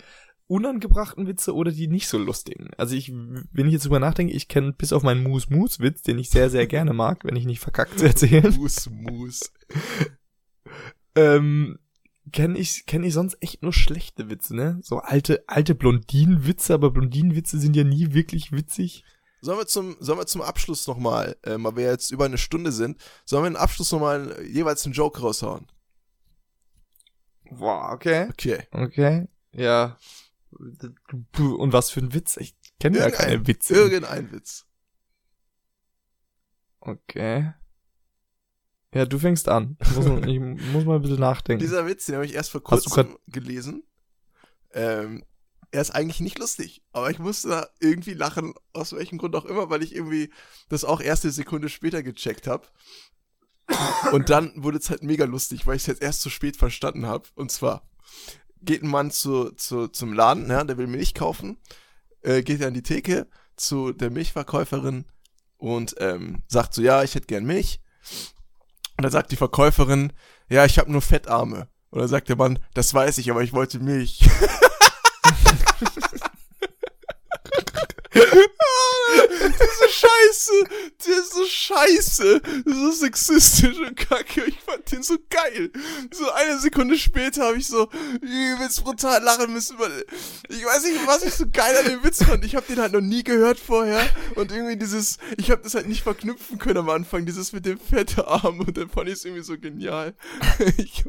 unangebrachten Witze oder die nicht so lustigen. Also ich, wenn ich jetzt drüber nachdenke, ich kenne bis auf meinen Mus-Mus-Witz, den ich sehr, sehr gerne mag, wenn ich nicht verkackt zu erzählen,
Mus, Mus.
ähm, kenne ich, kenne ich sonst echt nur schlechte Witze, ne? So alte, alte Blondinenwitze, aber Blondinenwitze sind ja nie wirklich witzig.
Sollen wir zum, sollen wir zum Abschluss nochmal, ähm, weil wir jetzt über eine Stunde sind, sollen wir im Abschluss nochmal jeweils einen Joke raushauen?
Boah, okay.
Okay.
Okay. Ja. Und was für ein Witz? Ich kenne ja keine Witze.
Irgendein Witz.
Okay. Ja, du fängst an. Ich muss, ich muss mal ein bisschen nachdenken.
Dieser Witz, den habe ich erst vor kurzem gelesen. Ähm, er ist eigentlich nicht lustig, aber ich musste da irgendwie lachen, aus welchem Grund auch immer, weil ich irgendwie das auch erste Sekunde später gecheckt habe. Und dann wurde es halt mega lustig, weil ich es jetzt erst zu spät verstanden habe. Und zwar geht ein Mann zu, zu, zum Laden, ja, der will Milch kaufen, äh, geht an die Theke zu der Milchverkäuferin und ähm, sagt so, ja, ich hätte gern Milch. Und dann sagt die Verkäuferin, ja, ich habe nur Fettarme. Und dann sagt der Mann, das weiß ich, aber ich wollte Milch. So scheiße. Der ist so scheiße. So sexistisch und kacke. Ich fand den so geil. So eine Sekunde später habe ich so übelst brutal lachen müssen. Ich weiß nicht, was ich so geil an dem Witz fand. Ich habe den halt noch nie gehört vorher. Und irgendwie dieses, ich habe das halt nicht verknüpfen können am Anfang. Dieses mit dem fette Arm. Und dann fand ich es irgendwie so genial. Ich,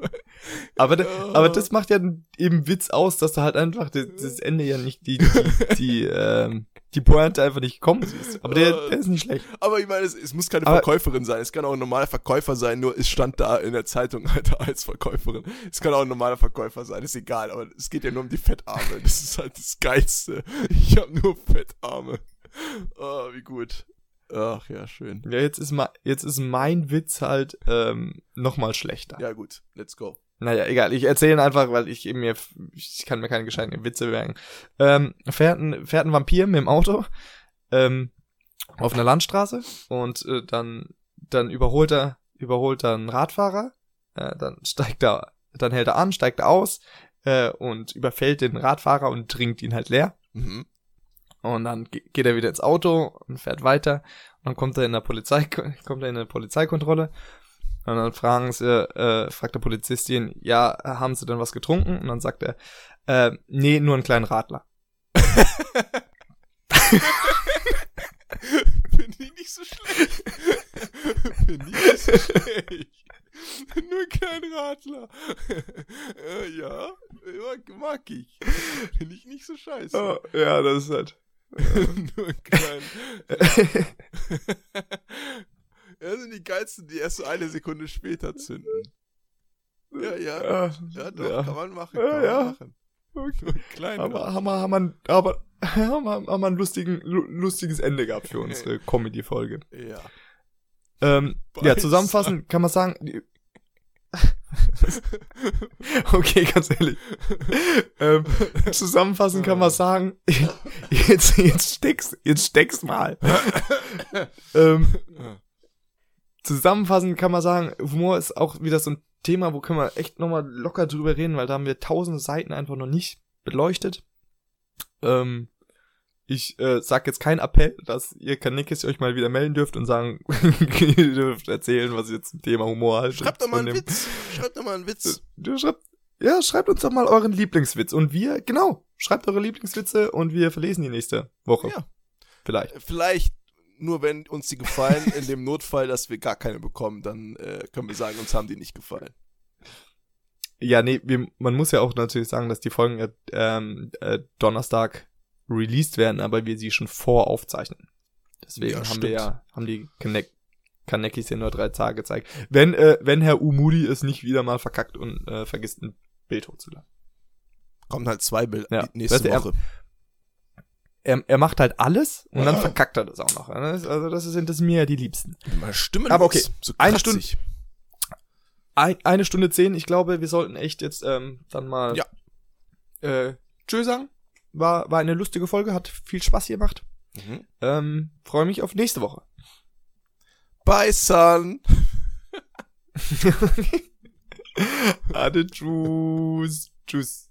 aber, da-
Oh.
aber das macht ja eben Witz aus, dass du halt einfach das, das Ende ja nicht, die, die, die, ähm, die Pointe einfach nicht kommen siehst. Aber der, der ist nicht schlecht.
Aber ich meine, es, es muss keine
Aber-
Verkäuferin sein. Es kann auch ein normaler Verkäufer sein, nur es stand da in der Zeitung halt als Verkäuferin. Es kann auch ein normaler Verkäufer sein, ist egal. Aber es geht ja nur um die Fettarme. Das ist halt das Geilste. Ich habe nur Fettarme. Oh, wie gut. Ach ja, schön.
Ja, jetzt ist, jetzt ist mein Witz halt ähm, nochmal schlechter.
Ja, gut. Let's go.
Naja, egal. Ich erzähle ihn einfach, weil ich eben mir, ich kann mir keine gescheiten Witze merken. Ähm, fährt ein, fährt ein Vampir mit dem Auto ähm, auf einer Landstraße und äh, dann, dann überholt er, überholt er einen Radfahrer. Äh, dann steigt er, dann hält er an, steigt er aus äh, und überfällt den Radfahrer und trinkt ihn halt leer.
Mhm.
Und dann ge- geht er wieder ins Auto und fährt weiter. Und dann kommt er in der Polizei, kommt er in eine Polizeikontrolle. Und dann fragen sie, äh, fragt der Polizistin, ja, haben sie denn was getrunken? Und dann sagt er, äh, nee, nur einen kleinen Radler.
Finde ich nicht so schlecht. Finde ich nicht so schlecht. Nur kein Radler. äh, ja, mag, mag ich. Finde ich nicht so scheiße.
Oh, ja, das ist halt.
Nur ein klein. Ja, sind die geilsten, die erst so eine Sekunde später zünden. Ja, ja.
Ja,
Ja, doch,
ja.
kann man machen.
Ja,
Kann
ja.
man machen.
Okay.
Nur ein kleiner.
Aber haben wir, haben wir, aber, haben wir, haben wir ein lustigen, lu- lustiges Ende gehabt für unsere Comedy-Folge.
Ja.
Ähm, ja, zusammenfassend kann man sagen, die- okay, ganz ehrlich. ähm, zusammenfassend kann man sagen, jetzt, jetzt steckst, jetzt steckst mal. ähm, zusammenfassend kann man sagen, Humor ist auch wieder so ein Thema, wo können wir echt nochmal locker drüber reden, weil da haben wir tausende Seiten einfach noch nicht beleuchtet. Ähm, ich äh, sag jetzt keinen Appell, dass ihr Kanikis euch mal wieder melden dürft und sagen, ihr dürft erzählen, was ihr jetzt zum Thema Humor haltet.
Schreibt doch mal einen Witz. Schreibt doch mal einen Witz.
Du schreibt, ja, schreibt uns doch mal euren Lieblingswitz. Und wir, genau, schreibt eure Lieblingswitze und wir verlesen die nächste Woche.
Ja.
Vielleicht.
Vielleicht nur wenn uns die gefallen, in dem Notfall, dass wir gar keine bekommen, dann äh, können wir sagen, uns haben die nicht gefallen.
Ja, nee, wir, man muss ja auch natürlich sagen, dass die Folgen äh, ähm, äh, Donnerstag released werden, aber wir sie schon voraufzeichnen. Deswegen
Ja,
haben
stimmt.
wir ja, haben die Kanek Kanekis ja nur drei Tage gezeigt. Wenn, äh, wenn Herr Umudi es nicht wieder mal verkackt und äh, vergisst, ein Bild hochzuladen.
Kommen halt zwei Bilder
Ja.
nächste
Weißt du, er-
Woche.
Er, er macht halt alles und dann verkackt er das auch noch. Also das sind das mir ja die Liebsten.
Stimmen.
Aber okay,
So
eine
kratzig.
Ein, eine Stunde zehn, ich glaube, wir sollten echt jetzt ähm, dann mal
Ja.
äh, Tschö sagen. War, war eine lustige Folge, hat viel Spaß gemacht.
Mhm.
Ähm, Freue mich auf nächste Woche.
Bye, Son.
Ade, tschüss. Tschüss.